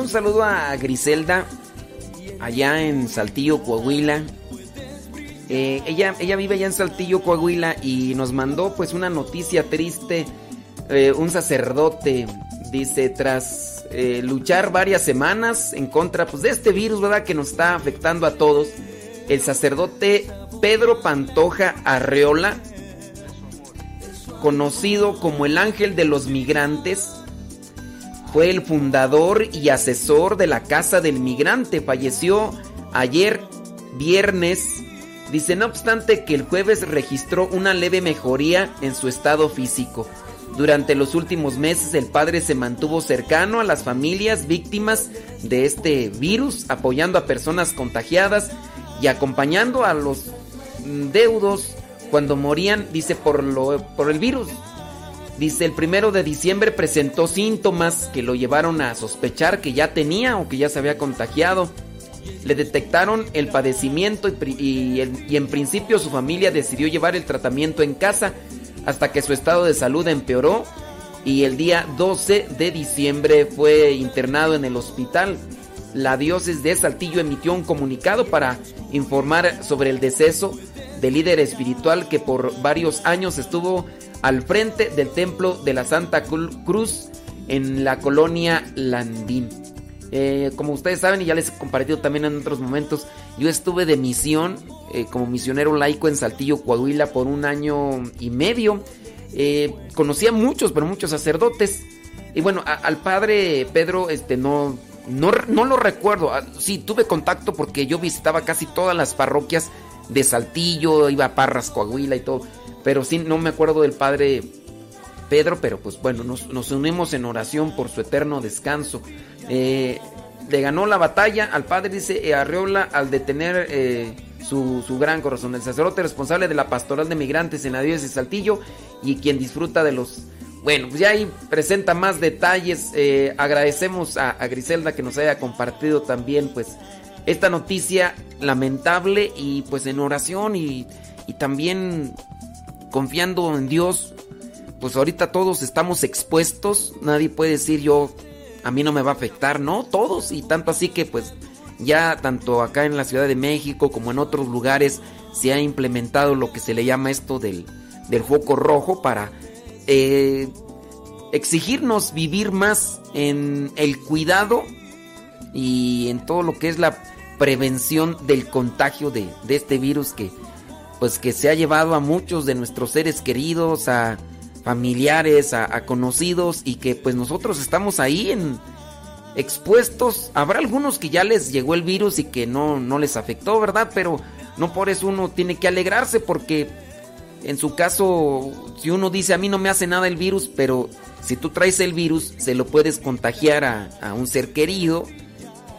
Un saludo a Griselda, allá en Saltillo, Coahuila. Eh, ella, ella vive allá en Saltillo, Coahuila, y nos mandó pues una noticia triste. Eh, un sacerdote dice, tras eh, luchar varias semanas en contra pues, de este virus, ¿verdad? Que nos está afectando a todos, el sacerdote Pedro Pantoja Arreola, conocido como el ángel de los migrantes, fue el fundador y asesor de la Casa del Migrante. Falleció ayer viernes. Dice, no obstante que el jueves registró una leve mejoría en su estado físico. Durante los últimos meses el padre se mantuvo cercano a las familias víctimas de este virus, apoyando a personas contagiadas y acompañando a los mm, deudos cuando morían, dice, por, lo, por el virus. Dice, el primero de diciembre presentó síntomas que lo llevaron a sospechar que ya tenía o que ya se había contagiado. Le detectaron el padecimiento y, en principio su familia decidió llevar el tratamiento en casa hasta que su estado de salud empeoró y el día 12 de diciembre fue internado en el hospital. La diócesis de Saltillo emitió un comunicado para informar sobre el deceso del líder espiritual que por varios años estuvo al frente del templo de la Santa Cru- Cruz en la colonia Landín. Eh, como ustedes saben y ya les he compartido también en otros momentos, yo estuve de misión eh, como misionero laico en Saltillo, Coahuila por un año y medio. Eh, conocí a muchos, pero muchos sacerdotes. Y bueno, al padre Pedro, este, no, no, no lo recuerdo. Ah, Sí, tuve contacto porque yo visitaba casi todas las parroquias de Saltillo, iba a Parras, Coahuila y todo. Pero sí, no me acuerdo del padre Pedro, pero pues bueno, nos, nos unimos en oración por su eterno descanso. Eh, le ganó la batalla al padre, dice Arreola, al detener eh, su, su gran corazón. El sacerdote responsable de la pastoral de migrantes en la diócesis de Saltillo y quien disfruta de los... Bueno, pues ya ahí presenta más detalles. Eh, agradecemos a, a Griselda que nos haya compartido también pues esta noticia lamentable y pues en oración y, y también confiando en Dios pues ahorita todos estamos expuestos, nadie puede decir yo, a mí no me va a afectar, no, todos, y tanto así que pues ya tanto acá en la Ciudad de México como en otros lugares se ha implementado lo que se le llama esto del, del foco rojo para eh, exigirnos vivir más en el cuidado y en todo lo que es la prevención del contagio de, de este virus que pues que se ha llevado a muchos de nuestros seres queridos, a familiares, a, conocidos y que pues nosotros estamos ahí en expuestos. Habrá algunos que ya les llegó el virus y que no, no les afectó, ¿verdad? Pero no por eso uno tiene que alegrarse porque en su caso, si uno dice a mí no me hace nada el virus, pero si tú traes el virus, se lo puedes contagiar a, a un ser querido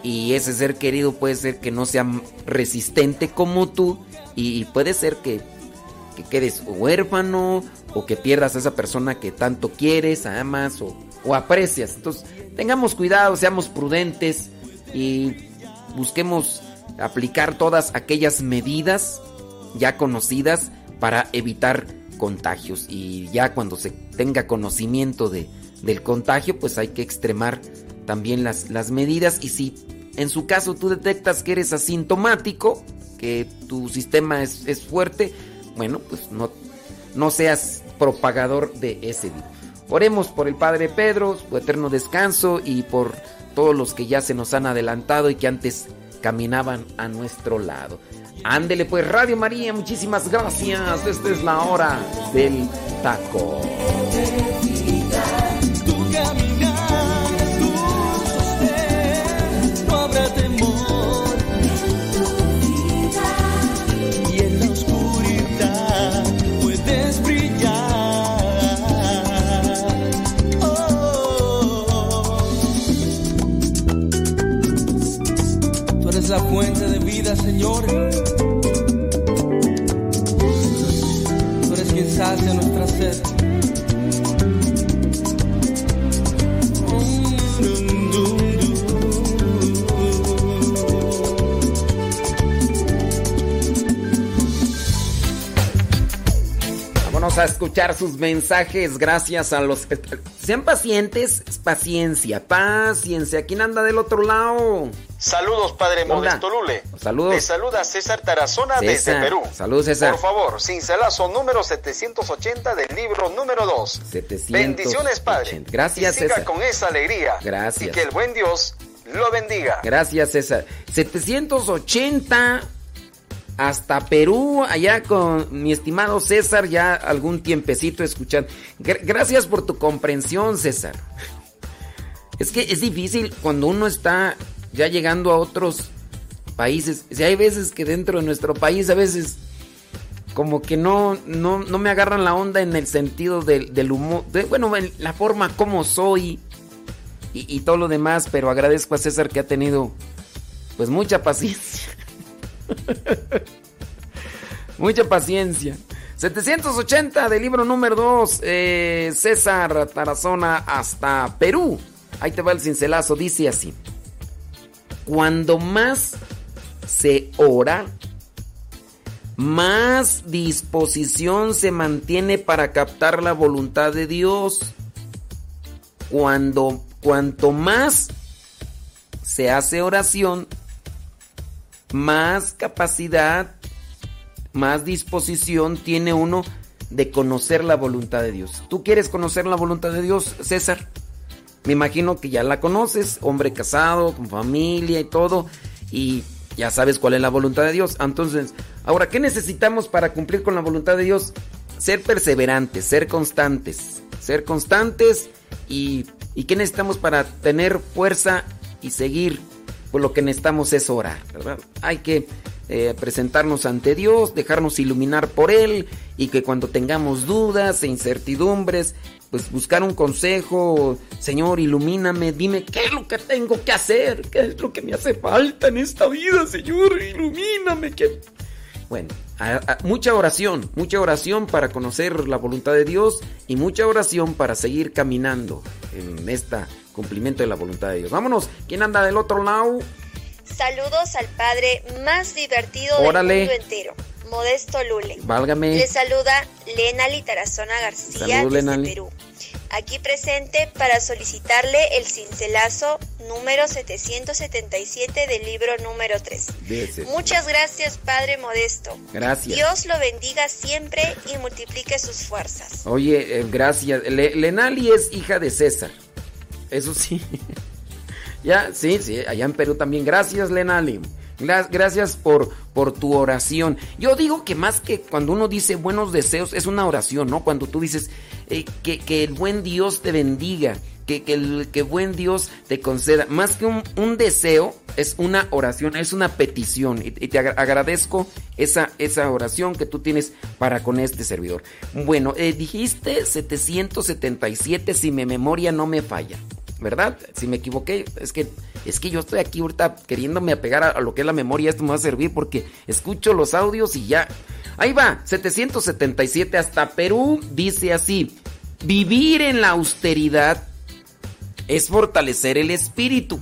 y ese ser querido puede ser que no sea resistente como tú y puede ser que, que quedes huérfano o que pierdas a esa persona que tanto quieres, amas o, o aprecias. Entonces, tengamos cuidado, seamos prudentes y busquemos aplicar todas aquellas medidas ya conocidas para evitar contagios. Y ya cuando se tenga conocimiento de, del contagio, pues hay que extremar también las, las medidas. Y si en su caso tú detectas que eres asintomático, que tu sistema es, es fuerte, bueno, pues no, no seas propagador de ese virus. Oremos por el Padre Pedro, su eterno descanso y por todos los que ya se nos han adelantado y que antes caminaban a nuestro lado. Ándele pues Radio María, muchísimas gracias. Esta es la hora del taco. La fuente de vida, Señor. Tú eres quien sacia nuestra sed. Vámonos a escuchar sus mensajes. Gracias a los. Sean pacientes, paciencia, paciencia. ¿Quién anda del otro lado? Saludos, Padre. Modesto Lule. Saludos. Le saluda César Tarazona César. desde Perú. Saludos, César. Por favor, cincelazo número 780 del libro número 2. 780. Bendiciones, Padre. Gracias, y siga César. con esa alegría. Gracias. Y que el buen Dios lo bendiga. Gracias, César. 780 hasta Perú, allá con mi estimado César, ya algún tiempecito escuchando. Gr- gracias por tu comprensión, César. Es que es difícil cuando uno está ya llegando a otros países. Si hay veces que dentro de nuestro país, a veces como que no, no, no me agarran la onda en el sentido del, del humor, de- bueno, en la forma como soy y, y todo lo demás, pero agradezco a César que ha tenido pues mucha paciencia. <laughs> mucha paciencia. 780 del libro número 2, eh, César Tarazona hasta Perú. Ahí te va el cincelazo, dice así. Cuando más se ora, más disposición se mantiene para captar la voluntad de Dios. Cuando, cuanto más se hace oración, más capacidad, más disposición tiene uno de conocer la voluntad de Dios. ¿Tú quieres conocer la voluntad de Dios, César? Me imagino que ya la conoces, hombre casado, con familia y todo, y ya sabes cuál es la voluntad de Dios. Entonces, ahora, ¿qué necesitamos para cumplir con la voluntad de Dios? Ser perseverantes, ser constantes, ser constantes y, y ¿qué necesitamos para tener fuerza y seguir? Pues lo que necesitamos es orar, ¿verdad? Hay que eh, presentarnos ante Dios, dejarnos iluminar por Él y que cuando tengamos dudas e incertidumbres, pues buscar un consejo, Señor, ilumíname, dime qué es lo que tengo que hacer, qué es lo que me hace falta en esta vida, Señor, ilumíname. Que... Bueno, mucha oración, mucha oración para conocer la voluntad de Dios y mucha oración para seguir caminando en este cumplimiento de la voluntad de Dios. Vámonos, ¿quién anda del otro lado? Saludos al padre más divertido Órale. del mundo entero, Modesto Lule. Válgame. Le saluda Lenali Tarazona García Saludos, desde Lenali. Perú. Aquí presente para solicitarle el cincelazo número 777 del libro número 3. Dese. Muchas gracias, Padre Modesto. Gracias. Dios lo bendiga siempre y multiplique sus fuerzas. Oye, eh, gracias. Le- Lenali es hija de César. Eso sí. <laughs> ya, sí, sí, allá en Perú también. Gracias, Lenali. Gra- Gracias por, por tu oración. Yo digo que más que cuando uno dice buenos deseos, es una oración, ¿no? Cuando tú dices eh, que, que el buen Dios te bendiga, que, que el buen Dios te conceda. Más que un, un deseo, es una oración, es una petición. Y, y te agra- agradezco esa, esa oración que tú tienes para con este servidor. Bueno, eh, dijiste 777 si mi memoria no me falla. ¿Verdad? Si me equivoqué, es que es que yo estoy aquí ahorita queriéndome apegar a, a lo que es la memoria, esto me va a servir porque escucho los audios y ya. Ahí va, 777 hasta Perú dice así: Vivir en la austeridad es fortalecer el espíritu.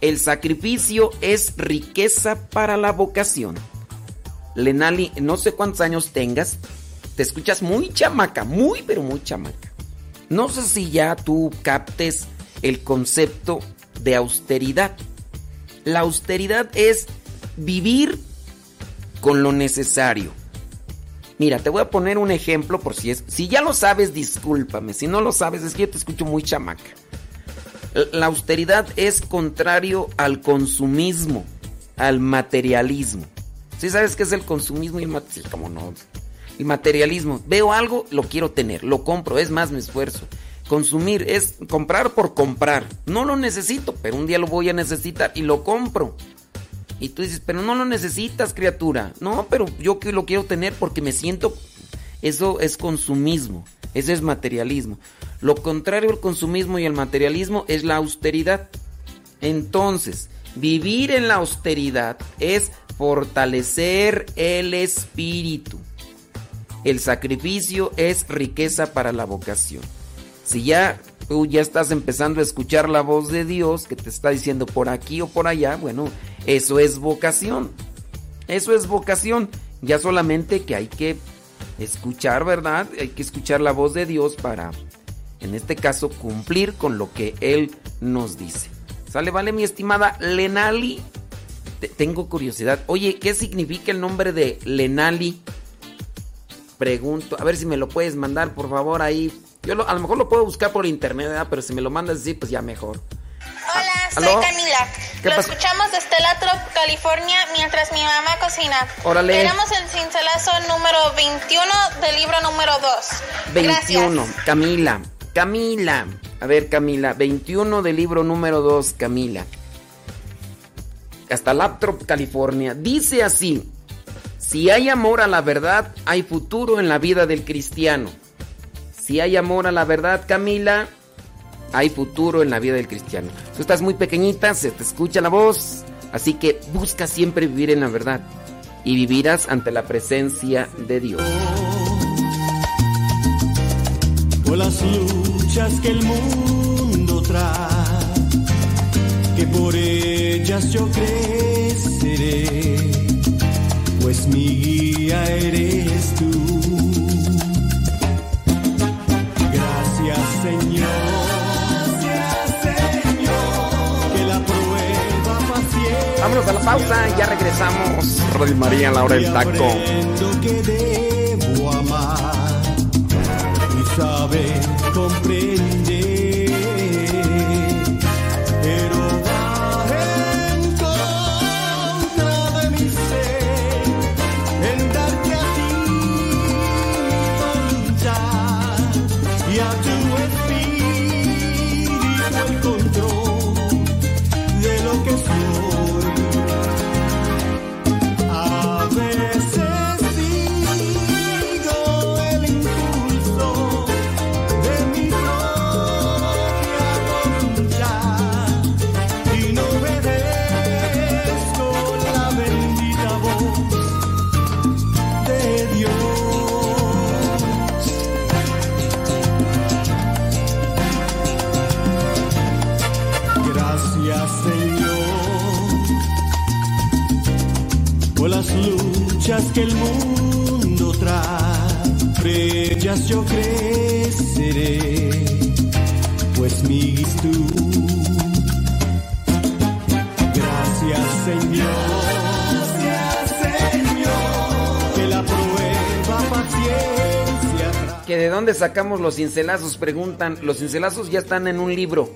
El sacrificio es riqueza para la vocación. Lenali, no sé cuántos años tengas, te escuchas muy chamaca, muy pero muy chamaca. No sé si ya tú captes el concepto de austeridad. La austeridad es vivir con lo necesario. Mira, te voy a poner un ejemplo por si es. Si ya lo sabes, discúlpame. Si no lo sabes, es que yo te escucho muy chamaca. La austeridad es contrario al consumismo, al materialismo. ¿Sí sabes qué es el consumismo y el materialismo? ¿Cómo no? El materialismo. Veo algo, lo quiero tener, lo compro, es más, me esfuerzo. Consumir es comprar por comprar. No lo necesito, pero un día lo voy a necesitar y lo compro. Y tú dices, pero no lo necesitas, criatura. No, pero yo que lo quiero tener porque me siento... Eso es consumismo, eso es materialismo. Lo contrario al consumismo y al materialismo es la austeridad. Entonces, vivir en la austeridad es fortalecer el espíritu. El sacrificio es riqueza para la vocación. Si ya tú ya estás empezando a escuchar la voz de Dios que te está diciendo por aquí o por allá, bueno, eso es vocación. Eso es vocación. Ya solamente que hay que escuchar, ¿verdad? Hay que escuchar la voz de Dios para, en este caso, cumplir con lo que Él nos dice. ¿Sale, vale, mi estimada Lenali? Te- tengo curiosidad. Oye, ¿qué significa el nombre de Lenali? Pregunto, a ver si me lo puedes mandar, por favor, ahí. Yo lo- a lo mejor lo puedo buscar por internet, ¿verdad? pero si me lo mandas así, pues ya mejor. Hola, soy ¿Aló? Camila. ¿Qué Lo pasa? escuchamos desde Latrop, California, mientras mi mamá cocina. Órale. Tenemos el cincelazo número 21 del libro número 2. 21, Gracias. Camila. Camila. A ver, Camila. 21 del libro número 2, Camila. Hasta Laptop, California. Dice así. Si hay amor a la verdad, hay futuro en la vida del cristiano. Si hay amor a la verdad, Camila, hay futuro en la vida del cristiano. Tú estás muy pequeñita, se te escucha la voz, así que busca siempre vivir en la verdad. y vivirás ante la presencia de Dios. por las luchas que el mundo trae, que por ellas yo creceré, pues mi guía eres tú. Gracias Señor, gracias Señor, que la prueba paciente. Vámonos a la pausa, ya regresamos. Radio María, la hora del taco. Que debo amar y saber comprender. Que el mundo trae, ellas yo creceré, pues mi tú. Gracias Señor. ¿Que de dónde sacamos los cincelazos? Preguntan. Los cincelazos ya están en un libro.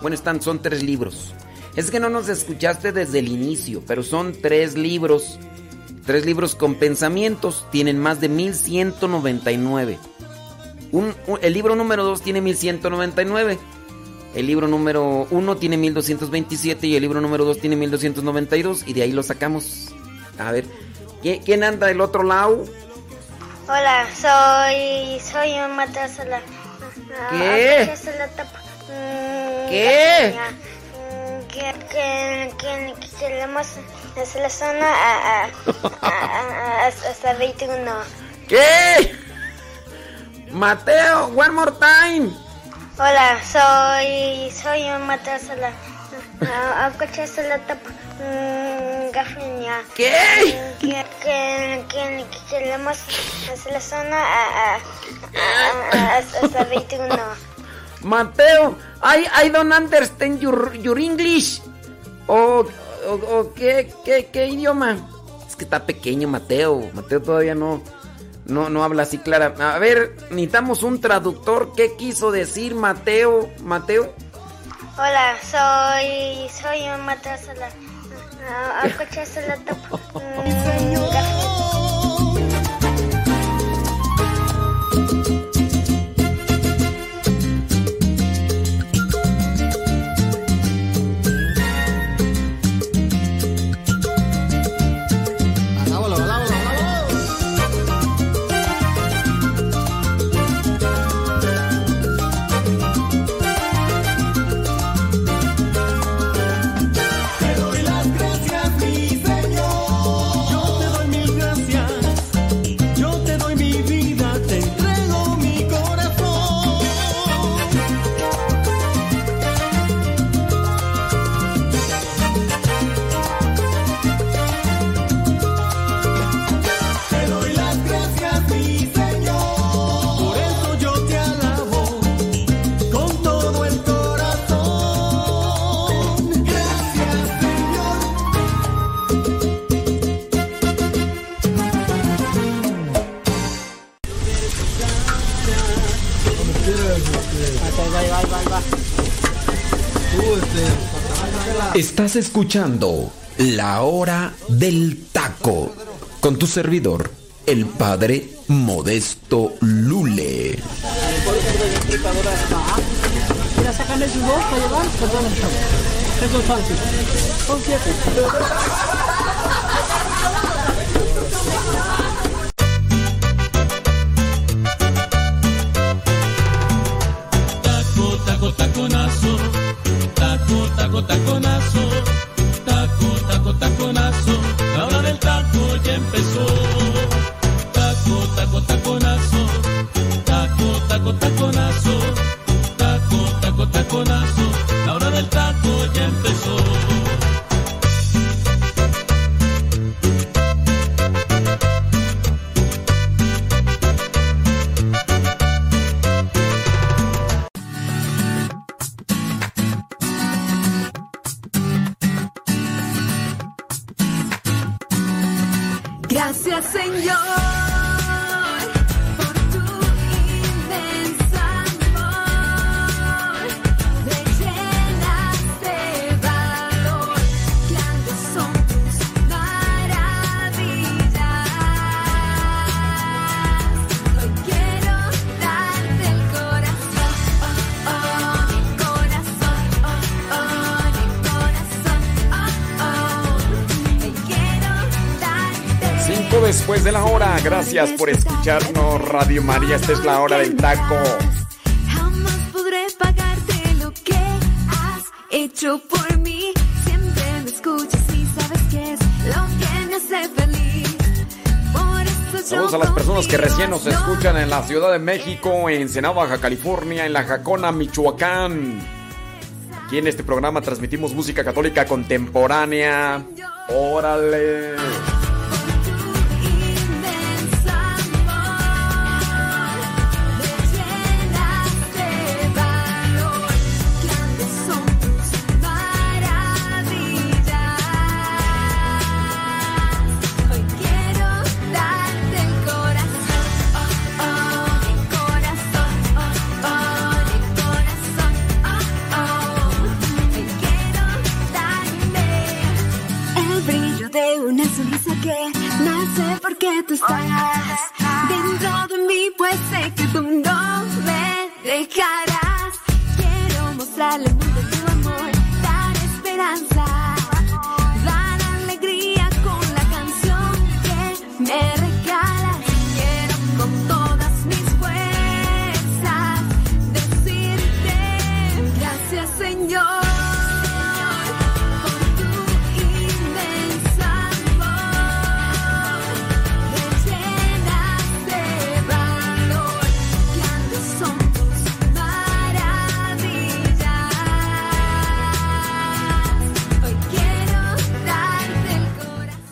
Bueno, están, son tres libros. Es que no nos escuchaste desde el inicio, pero son tres libros. Tres libros con pensamientos. Tienen más de 1199. Un, un- el libro número 2 tiene 1199. El libro número 1 tiene 1227 y el libro número 2 tiene 1292 y de ahí lo sacamos. A ver, ¿qui- ¿quién anda del otro lado? Hola, soy soy un matasala. ¿Qué? ¿Qué? Que, que, que, que hacer la zona a, a, a, hasta 21. ¿Qué? Mateo, one more time. Hola, soy soy un matasala. Aku sa tap gafnya. ¿Qué? Que, que, que, que queremos hacer la zona a, hasta 21. Mateo, I, I don't understand your, your English. O, o, o ¿qué, qué, qué idioma? Es que está pequeño Mateo. Mateo todavía no, no, no habla así clara. A ver, necesitamos un traductor. ¿Qué quiso decir Mateo? Mateo. Hola, soy soy un matasala. Aku sa Escuchando La Hora del Taco con tu servidor, el padre Modesto Lule. Después de la hora. Gracias por escucharnos, Radio María. Esta es la hora del taco. Jamás podré pagarte lo que has hecho por mí. Siempre me escuchas y sabes que es lo que me hace feliz. Por eso yo Saludos a las personas que recién nos escuchan en la Ciudad de México, en Ensenada, Baja California, en La Jacona, Michoacán. Aquí en este programa transmitimos música católica contemporánea. Órale.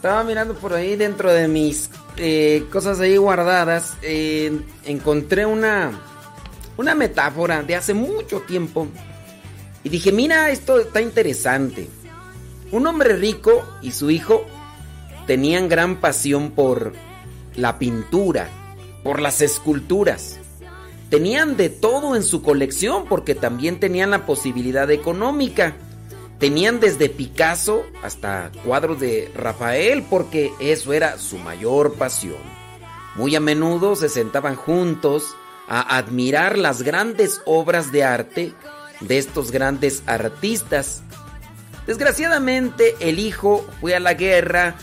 Estaba mirando por ahí dentro de mis eh, cosas ahí guardadas. eh, encontré una, una metáfora de hace mucho tiempo. Y dije, mira, esto está interesante. Un hombre rico y su hijo tenían gran pasión por la pintura, por las esculturas. Tenían de todo en su colección porque también tenían la posibilidad económica. Tenían desde Picasso hasta cuadros de Rafael porque eso era su mayor pasión. Muy a menudo se sentaban juntos a admirar las grandes obras de arte de estos grandes artistas. Desgraciadamente el hijo fue a la guerra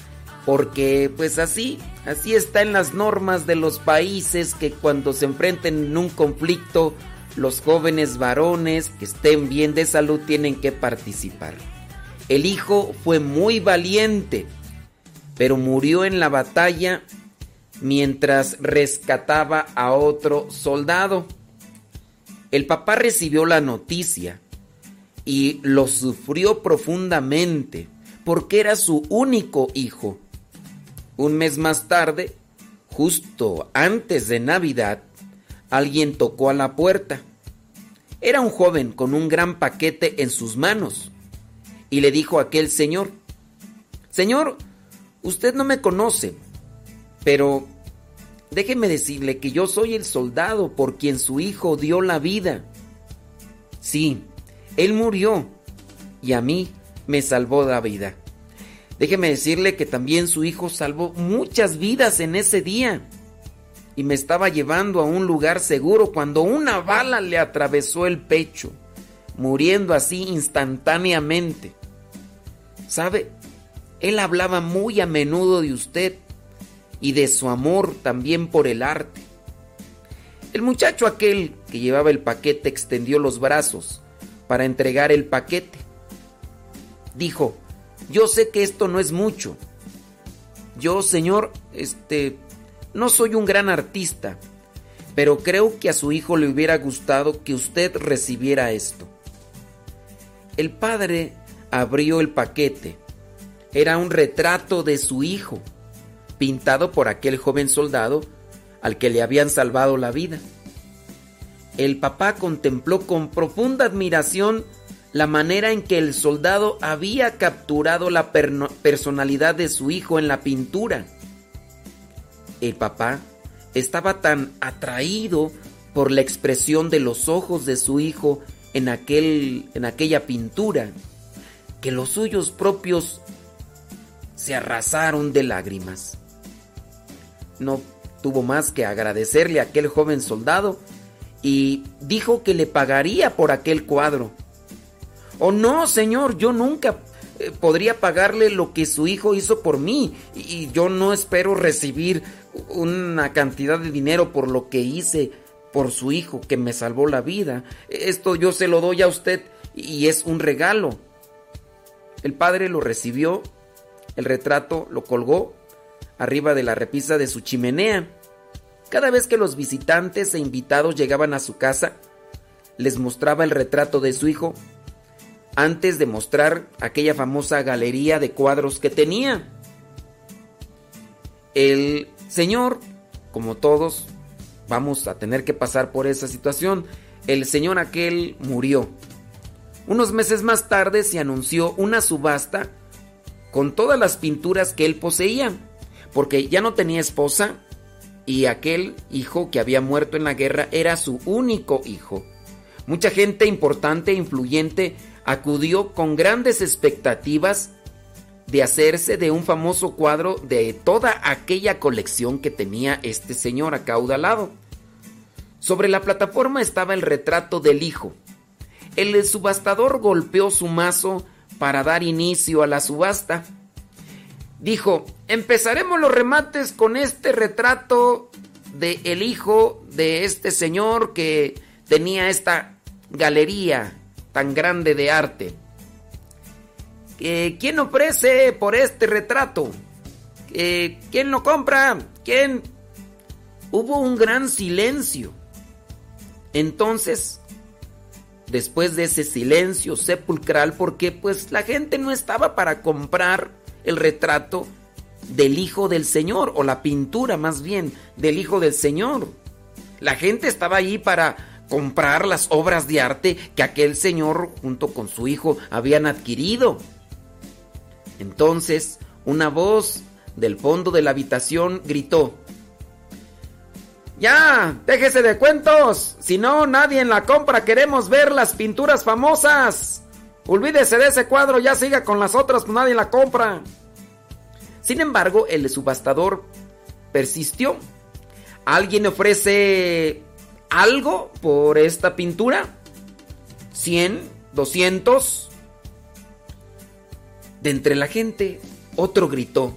porque pues así, así está en las normas de los países que cuando se enfrenten en un conflicto los jóvenes varones que estén bien de salud tienen que participar. El hijo fue muy valiente, pero murió en la batalla mientras rescataba a otro soldado. El papá recibió la noticia y lo sufrió profundamente porque era su único hijo. Un mes más tarde, justo antes de Navidad, alguien tocó a la puerta. Era un joven con un gran paquete en sus manos y le dijo a aquel señor, Señor, usted no me conoce, pero déjeme decirle que yo soy el soldado por quien su hijo dio la vida. Sí, él murió y a mí me salvó la vida. Déjeme decirle que también su hijo salvó muchas vidas en ese día y me estaba llevando a un lugar seguro cuando una bala le atravesó el pecho, muriendo así instantáneamente. ¿Sabe? Él hablaba muy a menudo de usted y de su amor también por el arte. El muchacho aquel que llevaba el paquete extendió los brazos para entregar el paquete. Dijo, yo sé que esto no es mucho. Yo, señor, este, no soy un gran artista, pero creo que a su hijo le hubiera gustado que usted recibiera esto. El padre abrió el paquete. Era un retrato de su hijo, pintado por aquel joven soldado al que le habían salvado la vida. El papá contempló con profunda admiración la manera en que el soldado había capturado la personalidad de su hijo en la pintura. El papá estaba tan atraído por la expresión de los ojos de su hijo en, aquel, en aquella pintura, que los suyos propios se arrasaron de lágrimas. No tuvo más que agradecerle a aquel joven soldado y dijo que le pagaría por aquel cuadro. Oh no, señor, yo nunca eh, podría pagarle lo que su hijo hizo por mí y yo no espero recibir una cantidad de dinero por lo que hice por su hijo que me salvó la vida. Esto yo se lo doy a usted y es un regalo. El padre lo recibió, el retrato lo colgó arriba de la repisa de su chimenea. Cada vez que los visitantes e invitados llegaban a su casa, les mostraba el retrato de su hijo antes de mostrar aquella famosa galería de cuadros que tenía. El señor, como todos, vamos a tener que pasar por esa situación. El señor aquel murió. Unos meses más tarde se anunció una subasta con todas las pinturas que él poseía, porque ya no tenía esposa y aquel hijo que había muerto en la guerra era su único hijo. Mucha gente importante e influyente acudió con grandes expectativas de hacerse de un famoso cuadro de toda aquella colección que tenía este señor acaudalado. Sobre la plataforma estaba el retrato del hijo. El subastador golpeó su mazo para dar inicio a la subasta. Dijo, empezaremos los remates con este retrato de hijo de este señor que tenía esta galería tan grande de arte. Eh, ¿Quién ofrece por este retrato? ¿Quién lo compra? ¿Quién? Hubo un gran silencio. Entonces, después de ese silencio sepulcral, porque pues la gente no estaba para comprar el retrato del Hijo del Señor, o la pintura más bien del Hijo del Señor. La gente estaba ahí para comprar las obras de arte que aquel señor junto con su hijo habían adquirido. Entonces, una voz del fondo de la habitación gritó, Ya, déjese de cuentos, si no, nadie en la compra queremos ver las pinturas famosas. Olvídese de ese cuadro, ya siga con las otras, pues nadie la compra. Sin embargo, el subastador persistió. ¿Alguien ofrece algo por esta pintura? ¿100? ¿200? De entre la gente, otro gritó.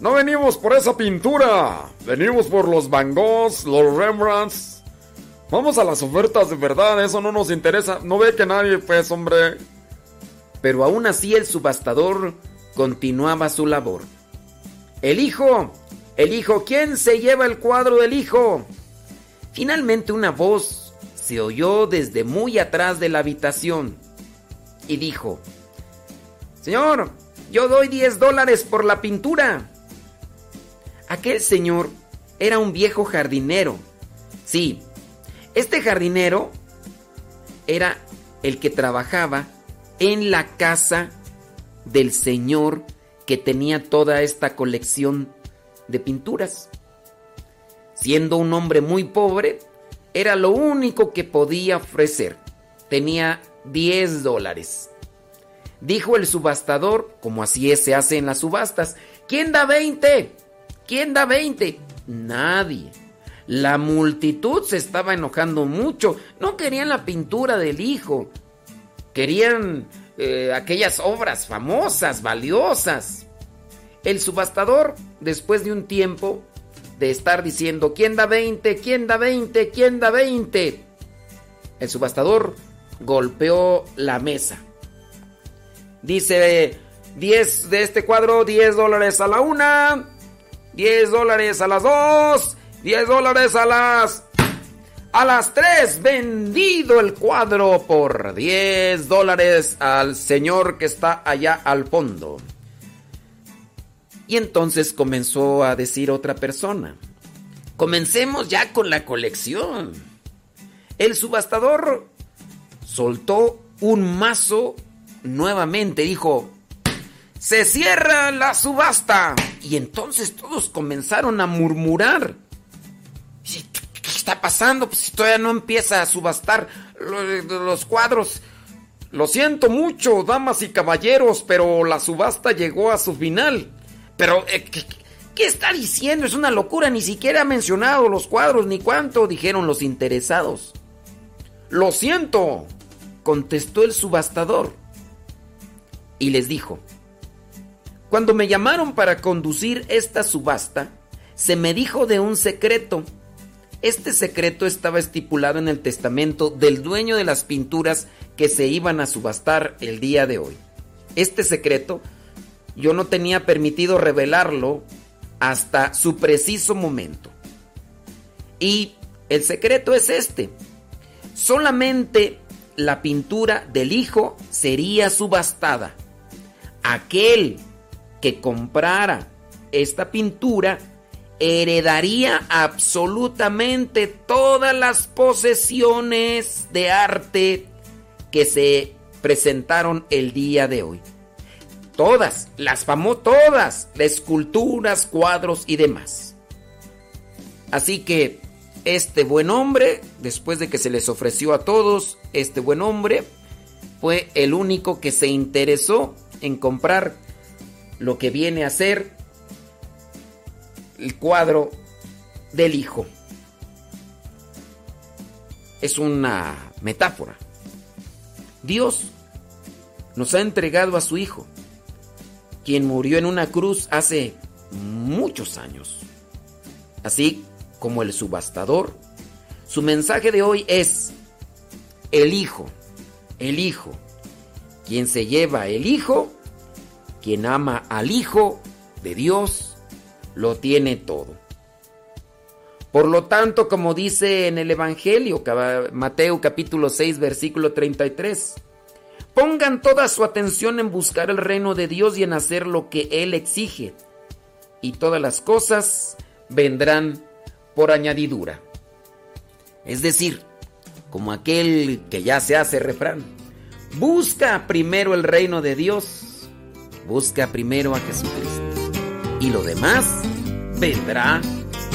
No venimos por esa pintura, venimos por los Van Goghs, los Rembrandts. Vamos a las ofertas de verdad, eso no nos interesa. No ve que nadie, pues, hombre. Pero aún así el subastador continuaba su labor. El hijo, el hijo, ¿quién se lleva el cuadro del hijo? Finalmente una voz se oyó desde muy atrás de la habitación y dijo, Señor, yo doy 10 dólares por la pintura. Aquel señor era un viejo jardinero. Sí, este jardinero era el que trabajaba en la casa del señor que tenía toda esta colección de pinturas. Siendo un hombre muy pobre, era lo único que podía ofrecer. Tenía 10 dólares. Dijo el subastador, como así se hace en las subastas, ¿quién da 20? ¿Quién da 20? Nadie. La multitud se estaba enojando mucho. No querían la pintura del hijo. Querían eh, aquellas obras famosas, valiosas. El subastador, después de un tiempo de estar diciendo, ¿quién da 20? ¿quién da 20? ¿quién da 20? El subastador golpeó la mesa. Dice, 10 de este cuadro, 10 dólares a la una, 10 dólares a las dos, 10 dólares a las... A las 3, vendido el cuadro por 10 dólares al señor que está allá al fondo. Y entonces comenzó a decir otra persona, comencemos ya con la colección. El subastador soltó un mazo nuevamente, dijo, se cierra la subasta. Y entonces todos comenzaron a murmurar. ¿Qué está pasando? Pues si todavía no empieza a subastar lo- los cuadros. Lo siento mucho, damas y caballeros, pero la subasta llegó a su final. Pero, eh, ¿qué, qué está diciendo? Es una locura, ni siquiera ha mencionado los cuadros ni cuánto, dijeron los interesados. Lo siento, contestó el subastador. Y les dijo, cuando me llamaron para conducir esta subasta, se me dijo de un secreto. Este secreto estaba estipulado en el testamento del dueño de las pinturas que se iban a subastar el día de hoy. Este secreto yo no tenía permitido revelarlo hasta su preciso momento. Y el secreto es este. Solamente la pintura del hijo sería subastada. Aquel que comprara esta pintura heredaría absolutamente todas las posesiones de arte que se presentaron el día de hoy. Todas, las famosas, todas, esculturas, cuadros y demás. Así que este buen hombre, después de que se les ofreció a todos, este buen hombre fue el único que se interesó en comprar lo que viene a ser el cuadro del hijo. Es una metáfora. Dios nos ha entregado a su hijo, quien murió en una cruz hace muchos años. Así como el subastador, su mensaje de hoy es el hijo, el hijo. Quien se lleva el hijo, quien ama al hijo de Dios, lo tiene todo. Por lo tanto, como dice en el Evangelio, Mateo capítulo 6, versículo 33, pongan toda su atención en buscar el reino de Dios y en hacer lo que Él exige, y todas las cosas vendrán por añadidura. Es decir, como aquel que ya se hace refrán, busca primero el reino de Dios, busca primero a Jesucristo, y lo demás vendrá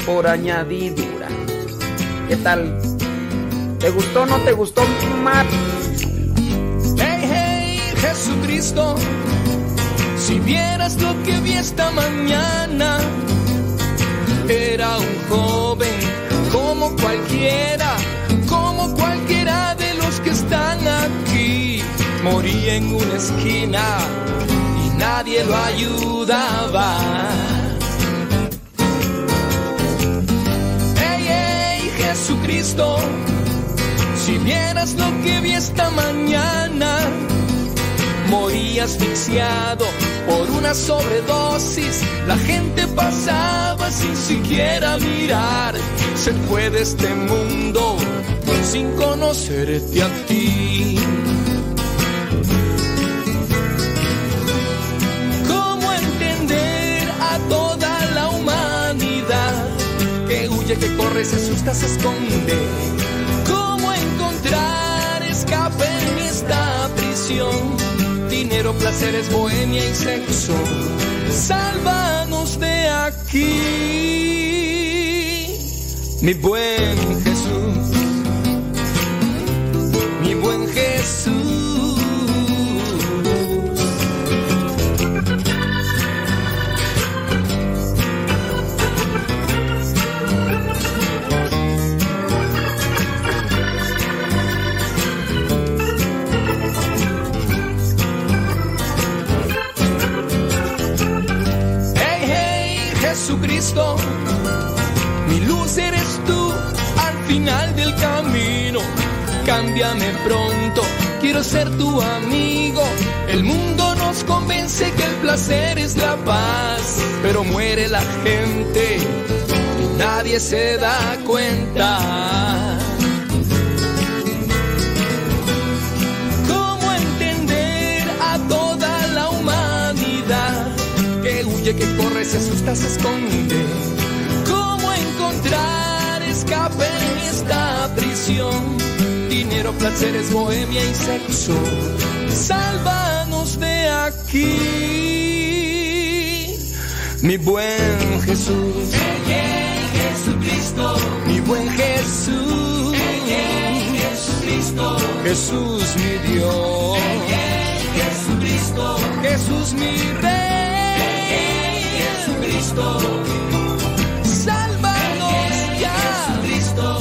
por añadidura. ¿Qué tal? ¿Te gustó o no te gustó, Mar? Hey, hey, Jesucristo, si vieras lo que vi esta mañana, era un joven como cualquiera, como cualquiera de los que están aquí. Moría en una esquina y nadie lo ayudaba. Hey, hey, Jesucristo, si vieras lo que vi esta mañana, morí asfixiado por una sobredosis. La gente pasaba sin siquiera mirar. Se fue de este mundo sin conocerte a ti. Se esconde? ¿Cómo encontrar escape en esta prisión? Dinero, placeres, bohemia y sexo. Sálvanos de aquí, mi buen Jesús, mi buen Jesús. Jesucristo, mi luz eres tú al final del camino. Cámbiame pronto, quiero ser tu amigo. El mundo nos convence que el placer es la paz, pero muere la gente y nadie se da cuenta. Que corre, se asusta, se esconde? ¿Cómo encontrar escape en esta prisión? Dinero, placeres, bohemia y sexo. Sálvanos de aquí. mi buen Jesús. Jesucristo, Mi buen Jesús. Jesucristo, Jesús mi Dios. Jesucristo, Jesús mi Rey. Jesucristo, Sálvanos ya. Jesucristo,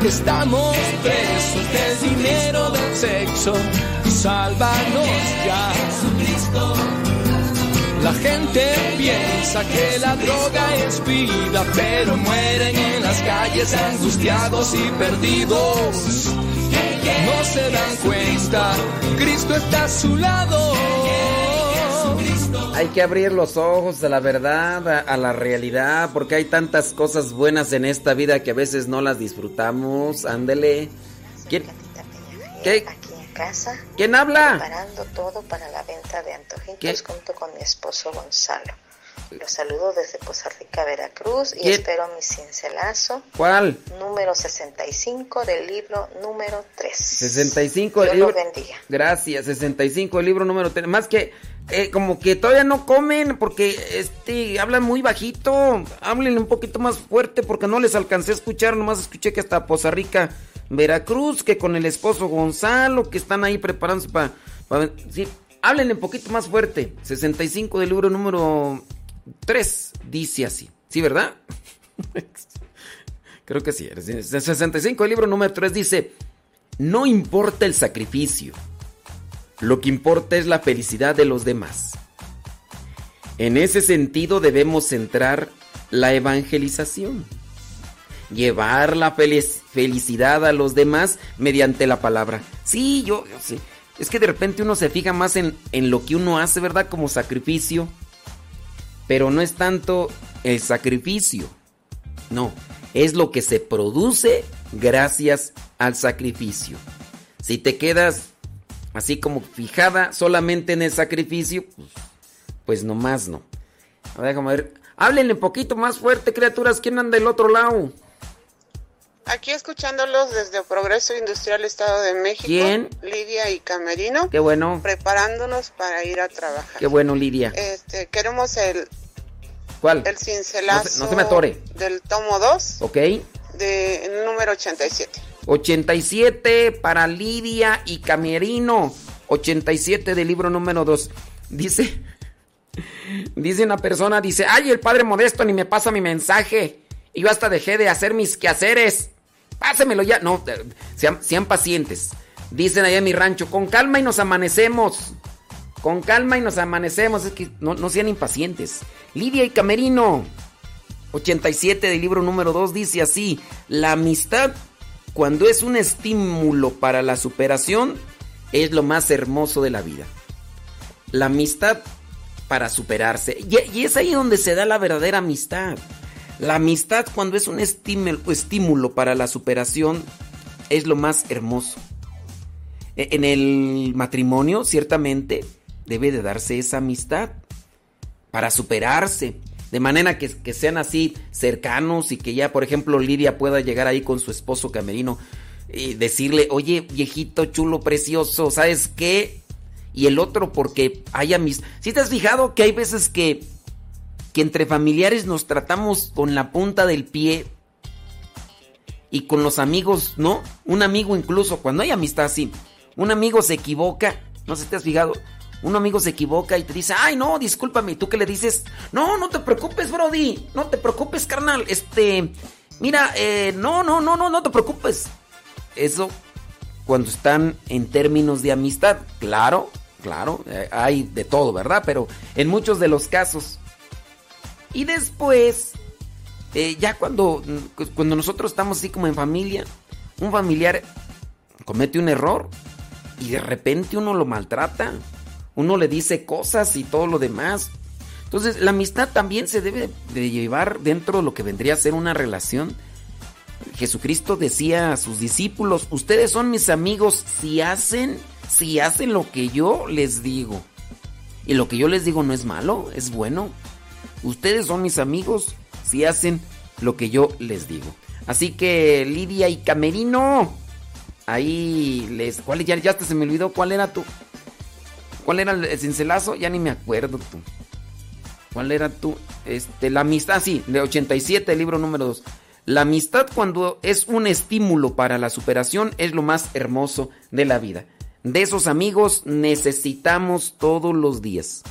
que estamos presos del dinero del sexo. Sálvanos ya. Jesucristo, La gente piensa que la droga es vida, pero mueren en las calles angustiados y perdidos. No se dan cuenta, Cristo está a su lado. Hay que abrir los ojos a la verdad, a, a la realidad, porque hay tantas cosas buenas en esta vida que a veces no las disfrutamos. Ándele. ¿Quién? ¿Qué? aquí en casa. ¿Quién habla? Preparando todo para la venta de antojitos ¿Qué? junto con mi esposo Gonzalo. Los saludo desde Poza Rica, Veracruz y espero mi cincelazo ¿Cuál? número 65 del libro número 3. 65 Dios el libro. bendiga. Gracias, 65 el libro número 3. Más que eh, como que todavía no comen porque este hablan muy bajito. Hablen un poquito más fuerte porque no les alcancé a escuchar, nomás escuché que hasta Poza Rica, Veracruz, que con el esposo Gonzalo, que están ahí preparándose para sí, hablen un poquito más fuerte. 65 del libro número 3 dice así. ¿Sí, verdad? <laughs> Creo que sí. El 65 el libro número 3 dice, no importa el sacrificio, lo que importa es la felicidad de los demás. En ese sentido debemos centrar la evangelización, llevar la felicidad a los demás mediante la palabra. Sí, yo, sé. Es que de repente uno se fija más en, en lo que uno hace, ¿verdad? Como sacrificio. Pero no es tanto el sacrificio. No, es lo que se produce gracias al sacrificio. Si te quedas así como fijada solamente en el sacrificio, pues, pues nomás no. A ver, déjame. Háblenle un poquito más fuerte, criaturas. ¿Quién anda del otro lado? Aquí escuchándolos desde Progreso Industrial Estado de México. ¿Quién? Lidia y Camerino. Qué bueno. Preparándonos para ir a trabajar. Qué bueno, Lidia. Este, queremos el, ¿Cuál? el cincelazo No se- no se me atore. del tomo 2 Ok. de número 87. 87 para Lidia y Camerino. 87 del libro número 2. Dice, <laughs> dice una persona, dice, ay, el padre modesto ni me pasa mi mensaje. Y yo hasta dejé de hacer mis quehaceres. Pásemelo ya. No, eh, sean, pacientes. Dicen allá en mi rancho, con calma y nos amanecemos. Con calma y nos amanecemos. Es que no, no sean impacientes. Lidia y Camerino. 87 del libro número 2 dice así, la amistad cuando es un estímulo para la superación es lo más hermoso de la vida. La amistad para superarse. Y, y es ahí donde se da la verdadera amistad. La amistad cuando es un estímulo, para la superación es lo más hermoso. E- En el matrimonio ciertamente debe de darse esa amistad para superarse. De manera que, sean así cercanos y que ya, por ejemplo, Lidia pueda llegar ahí con su esposo camerino y decirle, oye, viejito, chulo, precioso, ¿sabes qué? Y el otro porque haya mis... Si te has fijado que hay veces que, que entre familiares nos tratamos con la punta del pie y con los amigos, ¿no? Un amigo incluso, cuando hay amistad así, un amigo se equivoca, no sé si te has fijado, un amigo se equivoca y te dice, ay no, discúlpame, ¿y tú qué le dices? No, no te preocupes, Brody, no te preocupes, carnal, este, mira, eh, no, no, no, no, no te preocupes. Eso cuando están en términos de amistad, claro, claro, eh, hay de todo, ¿verdad? Pero en muchos de los casos. Y después, eh, ya cuando, cuando nosotros estamos así como en familia, un familiar comete un error y de repente uno lo maltrata, uno le dice cosas y todo lo demás. Entonces la amistad también se debe de llevar dentro de lo que vendría a ser una relación. Jesucristo decía a sus discípulos, ustedes son mis amigos si hacen, si hacen lo que yo les digo. Y lo que yo les digo no es malo, es bueno. Ustedes son mis amigos si hacen lo que yo les digo. Así que Lidia y Camerino, ahí les... ¿Cuál ya, ya hasta se me olvidó cuál era tu... ¿Cuál era el cincelazo? Ya ni me acuerdo tú. ¿Cuál era tú? Este, la amistad, sí, de 87, el libro número 2. La amistad cuando es un estímulo para la superación es lo más hermoso de la vida. De esos amigos necesitamos todos los días.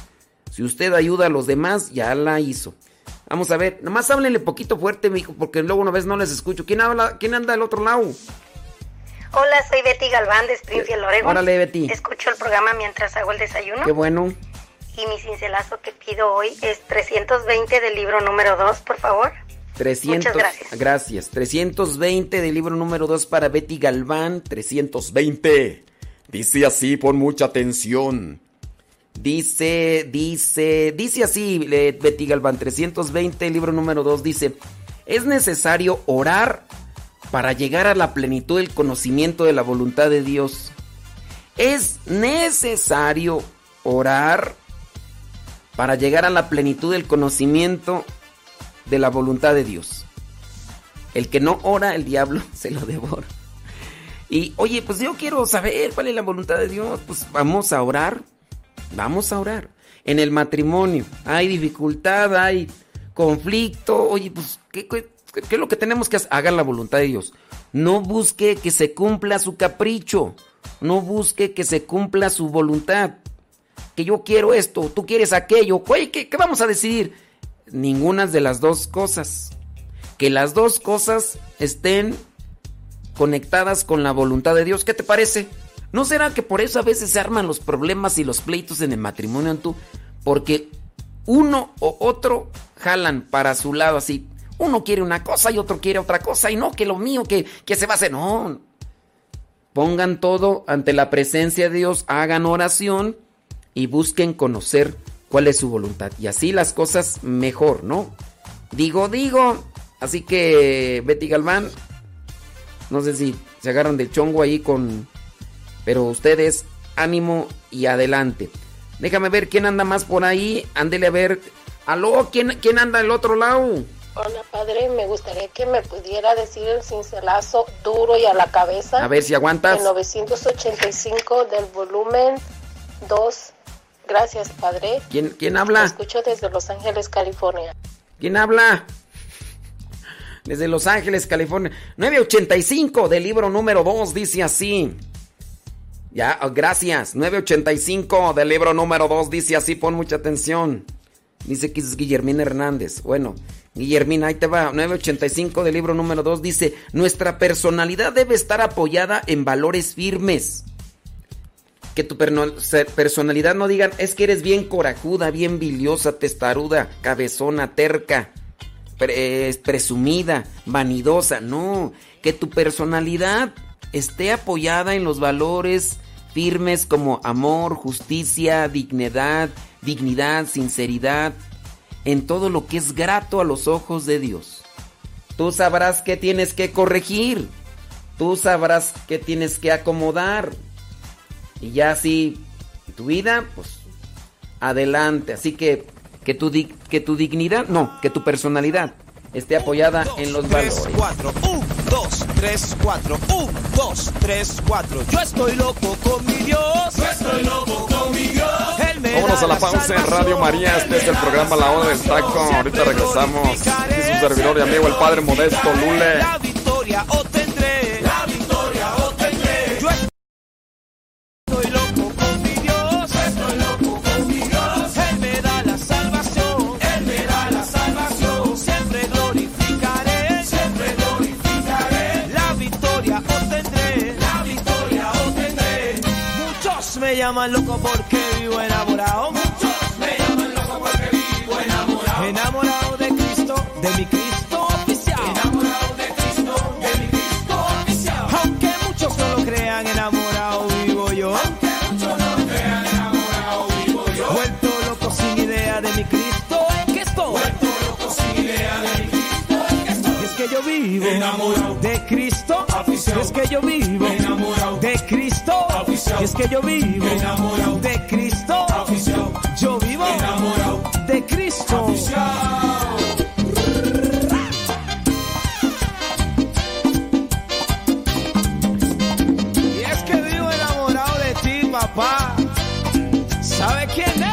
Si usted ayuda a los demás, ya la hizo. Vamos a ver, nomás háblenle poquito fuerte, mijo, porque luego una vez no les escucho. ¿Quién habla? ¿Quién anda del otro lado? Hola, soy Betty Galván de Springfield, Oregon. Órale, Betty. Escucho el programa mientras hago el desayuno. Qué bueno. Y mi cincelazo que pido hoy es 320 del libro número 2, por favor. 300, Muchas gracias. Gracias. 320 del libro número 2 para Betty Galván. 320. Dice así, pon mucha atención. Dice, dice, dice así, Betty Galván, 320, libro número 2, dice, es necesario orar para llegar a la plenitud del conocimiento de la voluntad de Dios. Es necesario orar para llegar a la plenitud del conocimiento de la voluntad de Dios. El que no ora, el diablo <laughs> se lo devora. Y oye, pues yo quiero saber cuál es la voluntad de Dios. Pues vamos a orar. Vamos a orar. En el matrimonio hay dificultad, hay conflicto. Oye, pues, ¿qué, qué, es lo que tenemos que hacer? Hagan la voluntad de Dios. No busque que se cumpla su capricho. No busque que se cumpla su voluntad. Que yo quiero esto, tú quieres aquello. Oye, ¿qué, qué vamos a decidir? Ninguna de las dos cosas. Que las dos cosas estén conectadas con la voluntad de Dios. ¿Qué te parece? ¿No será que por eso a veces se arman los problemas y los pleitos en el matrimonio tú? Porque uno o otro jalan para su lado así. Uno quiere una cosa y otro quiere otra cosa y no, que lo mío, que, que se va a hacer. No. Pongan todo ante la presencia de Dios, hagan oración y busquen conocer cuál es su voluntad. Y así las cosas mejor, ¿no? Digo, digo. Así que Betty Galván, no sé si se agarran del chongo ahí con... Pero ustedes, ánimo y adelante. Déjame ver quién anda más por ahí. Ándele a ver. Aló, ¿quién, quién anda del otro lado? Hola padre, me gustaría que me pudiera decir el cincelazo duro y a la cabeza. A ver si aguantas. El 985 del volumen 2. Gracias padre. ¿Quién, quién habla? Lo escucho desde Los Ángeles, California. ¿Quién habla? Desde Los Ángeles, California. 985 del libro número 2 dice así. Ya, oh, gracias. 985 del libro número 2 dice así, pon mucha atención. Dice que es Guillermina Hernández. Bueno, Guillermina, ahí te va. 985 del libro número 2 dice, nuestra personalidad debe estar apoyada en valores firmes. Que tu personalidad no digan, es que eres bien corajuda, bien biliosa, testaruda, cabezona, terca, eh, presumida, vanidosa. No, que tu personalidad esté apoyada en los valores firmes como amor, justicia, dignidad, dignidad, sinceridad, en todo lo que es grato a los ojos de Dios. Tú sabrás qué tienes que corregir. Tú sabrás qué tienes que acomodar. Y ya así, tu vida, pues, adelante. Así que, que tu, que tu dignidad, no, que tu personalidad esté apoyada en los valores. 4, 1, 2, 3, 4, 1, 2, 3, 4. Yo estoy loco con mi Dios. Yo estoy loco con mi Dios. Él me Vámonos a la pausa en. Radio María. Este es el programa La Hora del Taco. Ahorita regresamos. Aquí su servidor y amigo, el Padre Modesto Lule. La victoria obtendré. Llaman loco porque vivo enamorado. Muchos me llaman loco porque vivo enamorado. Enamorado de Cristo, de mi Cristo vivo enamorado de Cristo. Y es que yo vivo enamorado de Cristo. Y es que yo vivo enamorado de Cristo. Yo vivo enamorado de Cristo. Y es que vivo enamorado de ti, papá. ¿Sabe quién es?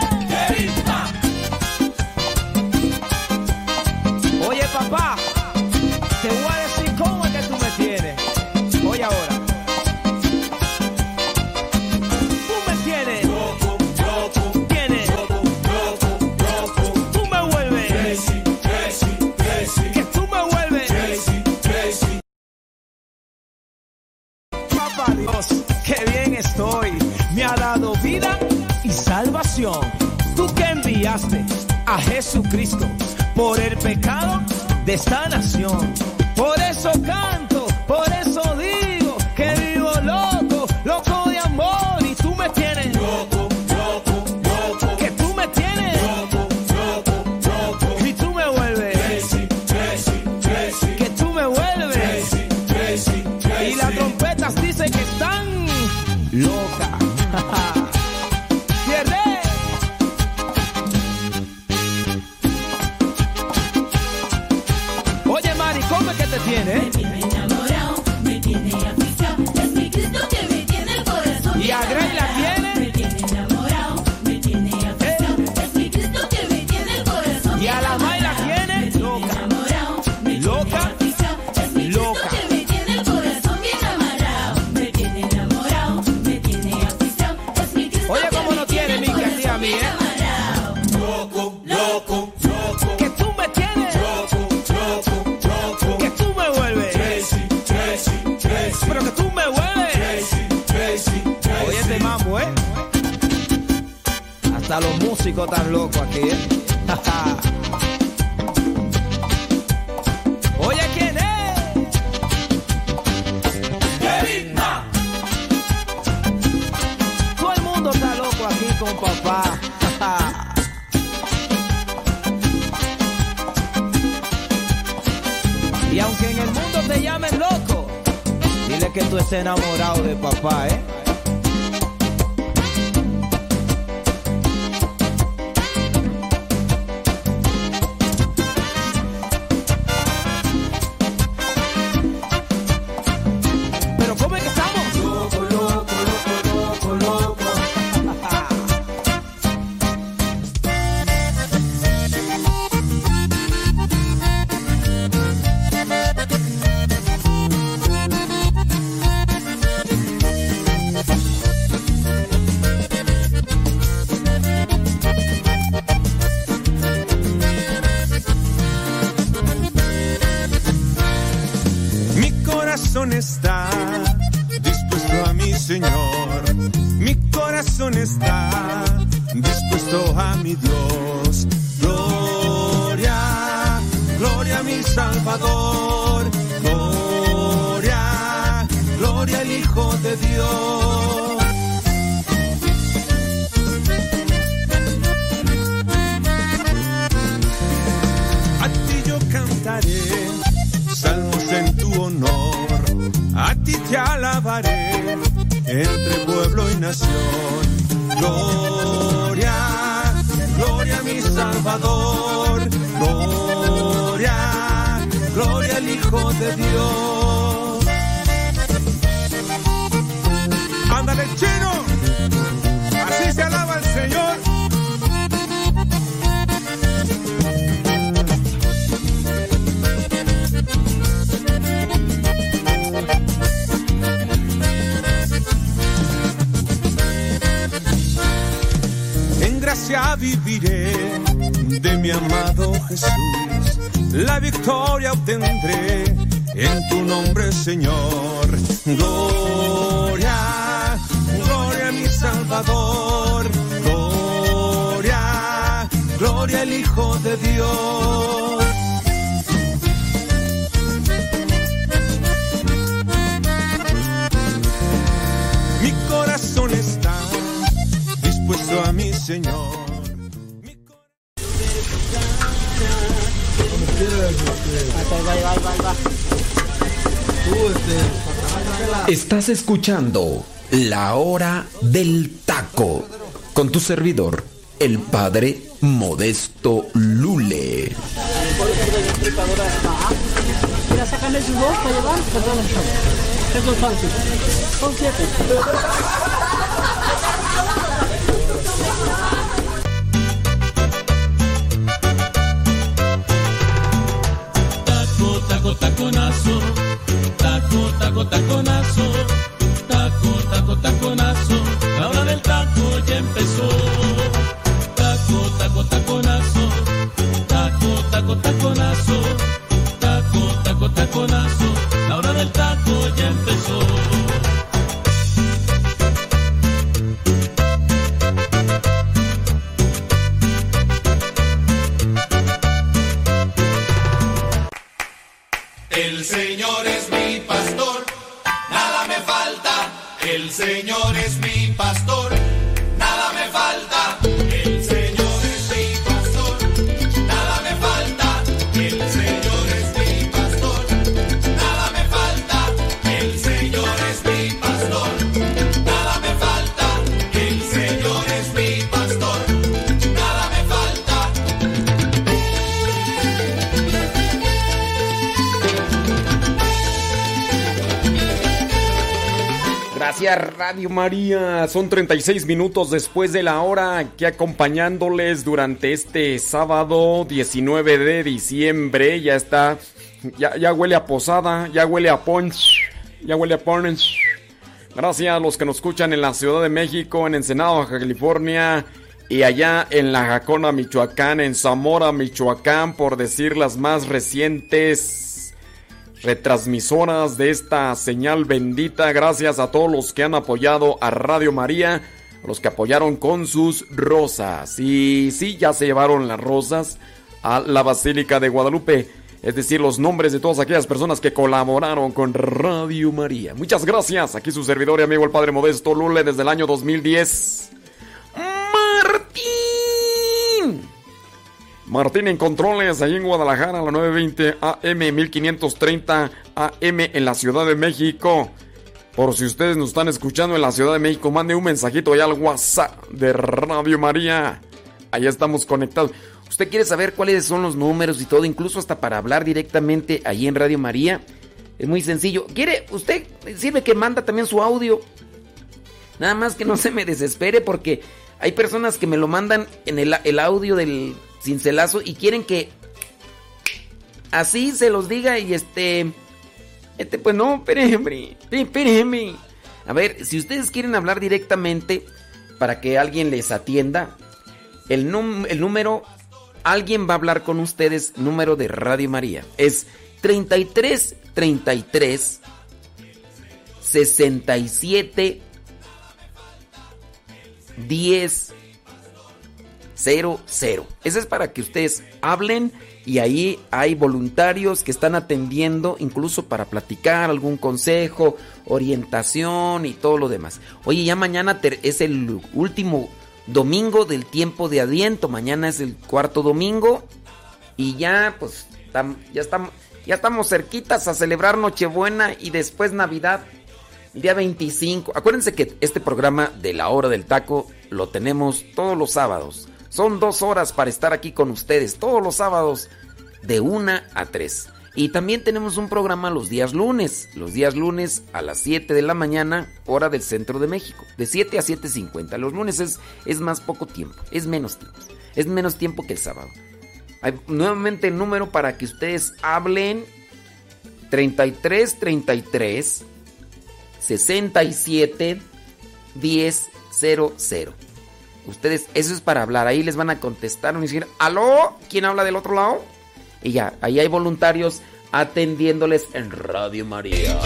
viviré de mi amado Jesús. La victoria obtendré en tu nombre, Señor. Gloria, gloria a mi Salvador. Gloria, gloria al Hijo de Dios. Estás escuchando La Hora del Taco con tu servidor, el padre Modesto Lule. Mira. puro taconazo. María. Son 36 minutos después de la hora aquí acompañándoles durante este sábado 19 de diciembre. Ya está, ya, ya huele a posada, ya huele a punch, ya huele a punch. Gracias a los que nos escuchan en la Ciudad de México, en Ensenado, Baja California y allá en La Jacona, Michoacán, en Zamora, Michoacán, por decir las más recientes retransmisoras de esta señal bendita. Gracias a todos los que han apoyado a Radio María, los que apoyaron con sus rosas. Y sí, ya se llevaron las rosas a la Basílica de Guadalupe. Es decir, los nombres de todas aquellas personas que colaboraron con Radio María. Muchas gracias. Aquí su servidor y amigo el Padre Modesto Lule desde el año 2010. Martín. Martín en controles, ahí en Guadalajara, a la 920 AM, 1530 AM en la Ciudad de México. Por si ustedes nos están escuchando en la Ciudad de México, mande un mensajito allá al WhatsApp de Radio María. Ahí estamos conectados. ¿Usted quiere saber cuáles son los números y todo, incluso hasta para hablar directamente ahí en Radio María? Es muy sencillo. ¿Quiere? Usted sirve que manda también su audio. Nada más que no se me desespere porque hay personas que me lo mandan en el, audio del cincelazo y quieren que así se los diga y este este pues no, espérenme, espérenme. A ver, si ustedes quieren hablar directamente para que alguien les atienda, el, num- el número alguien va a hablar con ustedes, número de Radio María es 33 33 67 10 00. Ese es para que ustedes hablen y ahí hay voluntarios que están atendiendo incluso para platicar algún consejo, orientación y todo lo demás. Oye, ya mañana es el último domingo del tiempo de Adviento, mañana es el cuarto domingo y ya pues ya estamos ya estamos cerquitas a celebrar Nochebuena y después Navidad. Día 25. Acuérdense que este programa de la hora del taco lo tenemos todos los sábados. Son dos horas para estar aquí con ustedes todos los sábados de 1 a 3. Y también tenemos un programa los días lunes. Los días lunes a las 7 de la mañana, hora del centro de México. De 7 a 7.50. Los lunes es, es más poco tiempo. Es menos tiempo. Es menos tiempo que el sábado. Nuevamente el número para que ustedes hablen. 33 33 67 10 00. Ustedes, eso es para hablar. Ahí les van a contestar. Van decir, ¿aló? ¿Quién habla del otro lado? Y ya, ahí hay voluntarios atendiéndoles en Radio María.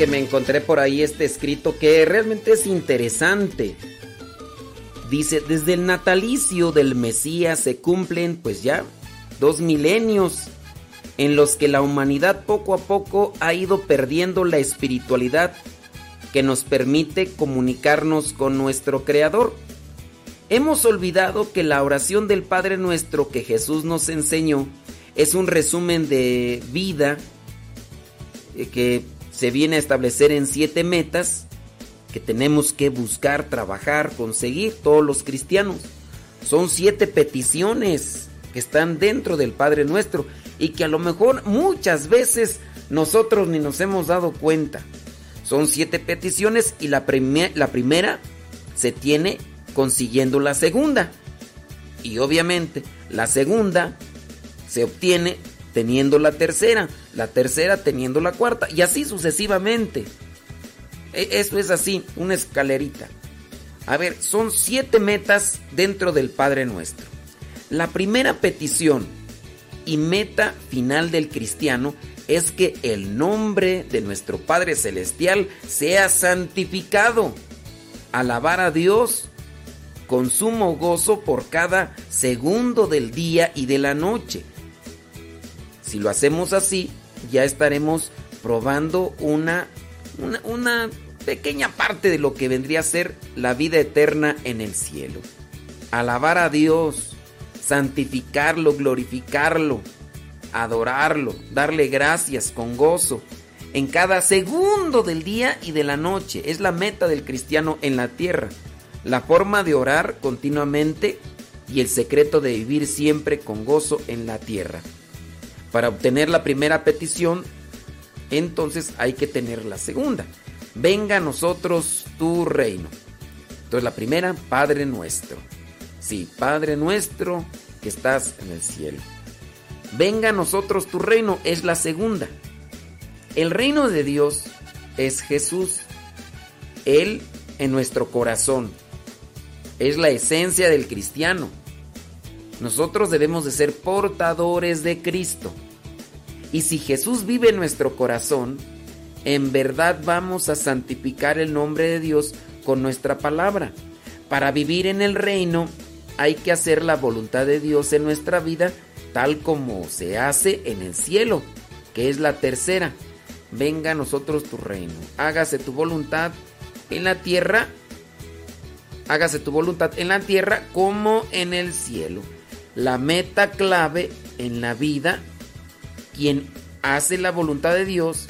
Que me encontré por ahí este escrito que realmente es interesante. Dice, desde el natalicio del Mesías se cumplen pues ya dos milenios en los que la humanidad poco a poco ha ido perdiendo la espiritualidad que nos permite comunicarnos con nuestro Creador. Hemos olvidado que la oración del Padre Nuestro que Jesús nos enseñó es un resumen de vida eh, que se viene a establecer en siete metas que tenemos que buscar, trabajar, conseguir todos los cristianos. Son siete peticiones que están dentro del Padre Nuestro y que a lo mejor muchas veces nosotros ni nos hemos dado cuenta. Son siete peticiones y la, prime- la primera se tiene consiguiendo la segunda. Y obviamente la segunda se obtiene teniendo la tercera, la tercera teniendo la cuarta y así sucesivamente. E- Esto es así, una escalerita. A ver, son siete metas dentro del Padre Nuestro. La primera petición y meta final del cristiano es que el nombre de nuestro Padre Celestial sea santificado. Alabar a Dios con sumo gozo por cada segundo del día y de la noche. Si lo hacemos así, ya estaremos probando una, una, una pequeña parte de lo que vendría a ser la vida eterna en el cielo. Alabar a Dios, santificarlo, glorificarlo, adorarlo, darle gracias con gozo en cada segundo del día y de la noche. Es la meta del cristiano en la tierra. La forma de orar continuamente y el secreto de vivir siempre con gozo en la tierra. Para obtener la primera petición, entonces hay que tener la segunda. Venga a nosotros tu reino. Entonces la primera, Padre nuestro. Sí, Padre nuestro que estás en el cielo. Venga a nosotros tu reino es la segunda. El reino de Dios es Jesús. Él en nuestro corazón. Es la esencia del cristiano. Nosotros debemos de ser portadores de Cristo. Y si Jesús vive en nuestro corazón, en verdad vamos a santificar el nombre de Dios con nuestra palabra. Para vivir en el reino hay que hacer la voluntad de Dios en nuestra vida tal como se hace en el cielo, que es la tercera. Venga a nosotros tu reino. Hágase tu voluntad en la tierra. Hágase tu voluntad en la tierra como en el cielo. La meta clave en la vida, quien hace la voluntad de Dios,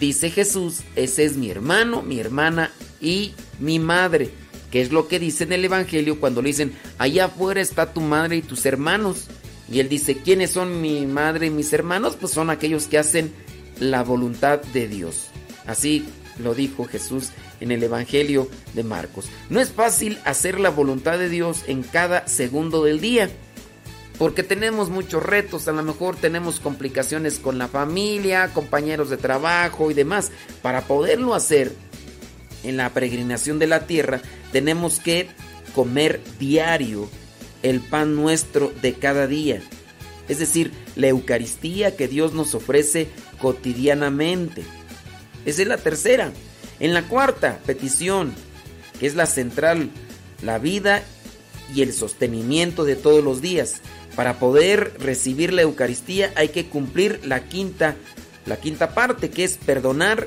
dice Jesús, ese es mi hermano, mi hermana y mi madre. Que es lo que dice en el Evangelio cuando le dicen, allá afuera está tu madre y tus hermanos. Y él dice, ¿quiénes son mi madre y mis hermanos? Pues son aquellos que hacen la voluntad de Dios. Así lo dijo Jesús en el Evangelio de Marcos. No es fácil hacer la voluntad de Dios en cada segundo del día. Porque tenemos muchos retos, a lo mejor tenemos complicaciones con la familia, compañeros de trabajo y demás. Para poderlo hacer en la peregrinación de la tierra, tenemos que comer diario el pan nuestro de cada día. Es decir, la Eucaristía que Dios nos ofrece cotidianamente. Esa es la tercera. En la cuarta petición, que es la central, la vida y el sostenimiento de todos los días. Para poder recibir la Eucaristía hay que cumplir la quinta, la quinta parte, que es perdonar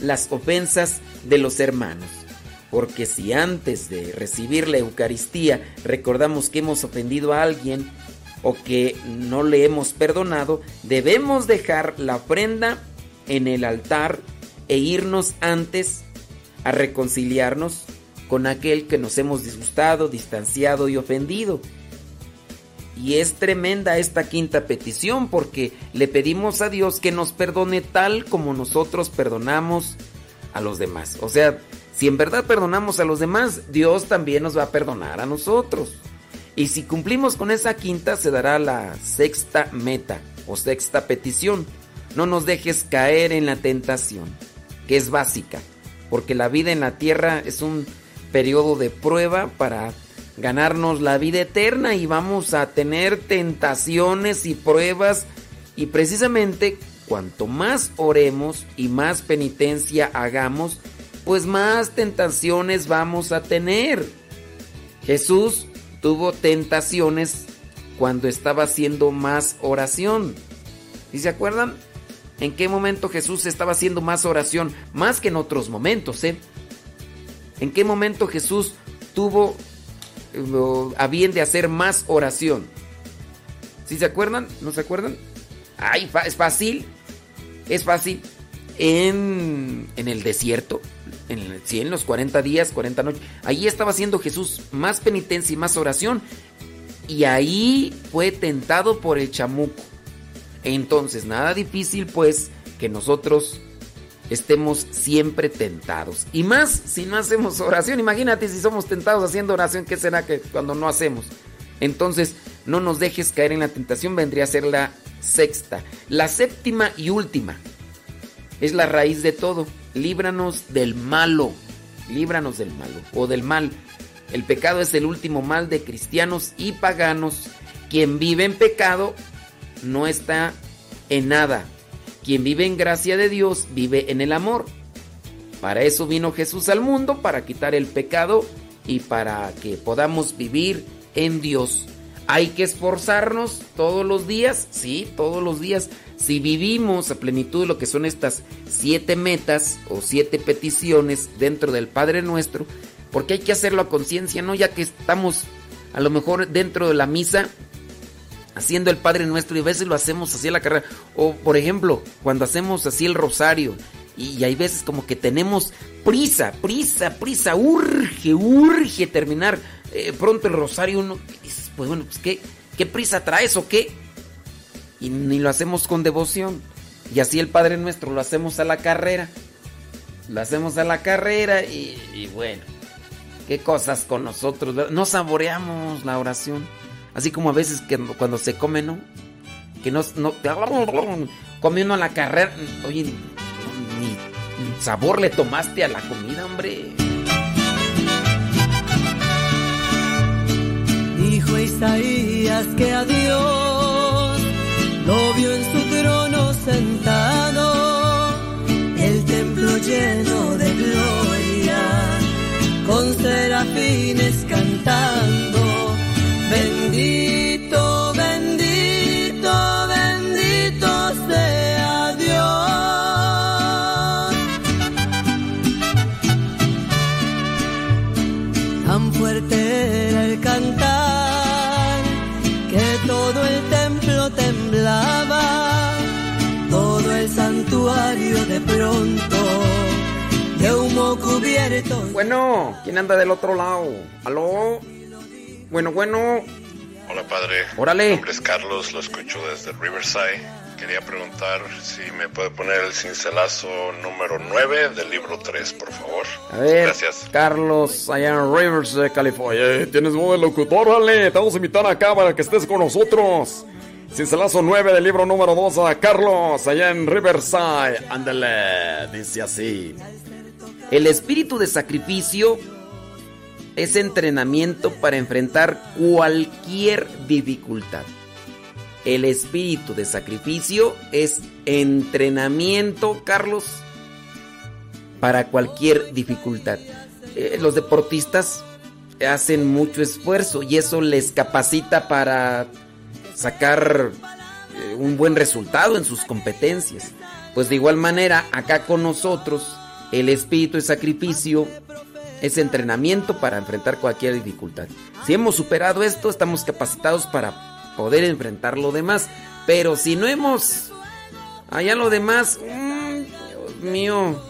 las ofensas de los hermanos. Porque si antes de recibir la Eucaristía recordamos que hemos ofendido a alguien o que no le hemos perdonado, debemos dejar la ofrenda en el altar e irnos antes a reconciliarnos con aquel que nos hemos disgustado, distanciado y ofendido. Y es tremenda esta quinta petición porque le pedimos a Dios que nos perdone tal como nosotros perdonamos a los demás. O sea, si en verdad perdonamos a los demás, Dios también nos va a perdonar a nosotros. Y si cumplimos con esa quinta, se dará la sexta meta o sexta petición. No nos dejes caer en la tentación, que es básica, porque la vida en la tierra es un periodo de prueba para ganarnos la vida eterna y vamos a tener tentaciones y pruebas y precisamente cuanto más oremos y más penitencia hagamos, pues más tentaciones vamos a tener. Jesús tuvo tentaciones cuando estaba haciendo más oración. ¿Y se acuerdan? ¿En qué momento Jesús estaba haciendo más oración? Más que en otros momentos, ¿eh? ¿En qué momento Jesús tuvo bien de hacer más oración? ¿Sí se acuerdan? ¿No se acuerdan? Ay, es fácil. Es fácil. en, en el desierto, en, sí, en los 40 días, 40 noches. Ahí estaba haciendo Jesús más penitencia y más oración. Y ahí fue tentado por el chamuco. Entonces, nada difícil pues que nosotros estemos siempre tentados. Y más si no hacemos oración. Imagínate si somos tentados haciendo oración, ¿qué será que cuando no hacemos? Entonces, no nos dejes caer en la tentación, vendría a ser la sexta. La séptima y última es la raíz de todo. Líbranos del malo. Líbranos del malo o del mal. El pecado es el último mal de cristianos y paganos. Quien vive en pecado no está en nada. Quien vive en gracia de Dios vive en el amor. Para eso vino Jesús al mundo, para quitar el pecado y para que podamos vivir en Dios. Hay que esforzarnos todos los días, sí, todos los días. Si vivimos a plenitud lo que son estas siete metas o siete peticiones dentro del Padre Nuestro, porque hay que hacerlo a conciencia, ¿no? Ya que estamos a lo mejor dentro de la misa haciendo el Padre Nuestro y a veces lo hacemos así a la carrera. O por ejemplo, cuando hacemos así el rosario y, hay veces como que tenemos prisa, prisa, prisa, urge, urge terminar eh, pronto el rosario. Uno pues bueno, pues ¿qué, qué prisa traes o qué? Y ni lo hacemos con devoción. Y así el Padre Nuestro lo hacemos a la carrera. Lo hacemos a la carrera y, bueno, qué cosas con nosotros. No saboreamos la oración. Así como a veces que cuando se come, ¿no? Que no, no uno a la carrera. Oye, ni sabor le tomaste a la comida, hombre. Dijo Isaías que a Dios lo vio en su trono sentado, el templo lleno de gloria, con serafines cantando, Bueno, ¿quién anda del otro lado? ¿Aló? Bueno, bueno. Hola padre. Órale. Mi nombre es Carlos, lo escucho desde Riverside. Quería preguntar si me puede poner el cincelazo número 9 del libro 3, por favor. A ver, Gracias. Carlos, allá en Rivers, de California. Eh, Tienes voz de locutor, dale. Te vamos a invitar acá para que estés con nosotros. Cincelazo 9 del libro número 2 a Carlos, allá en Riverside. Ándale, dice así. El espíritu de sacrificio es entrenamiento para enfrentar cualquier dificultad. El espíritu de sacrificio es entrenamiento, Carlos, para cualquier dificultad. Eh, los deportistas hacen mucho esfuerzo y eso les capacita para sacar eh, un buen resultado en sus competencias. Pues de igual manera, acá con nosotros, el espíritu de sacrificio es entrenamiento para enfrentar cualquier dificultad. Si hemos superado esto, estamos capacitados para poder enfrentar lo demás. Pero si no hemos allá lo demás, mm, Dios mío,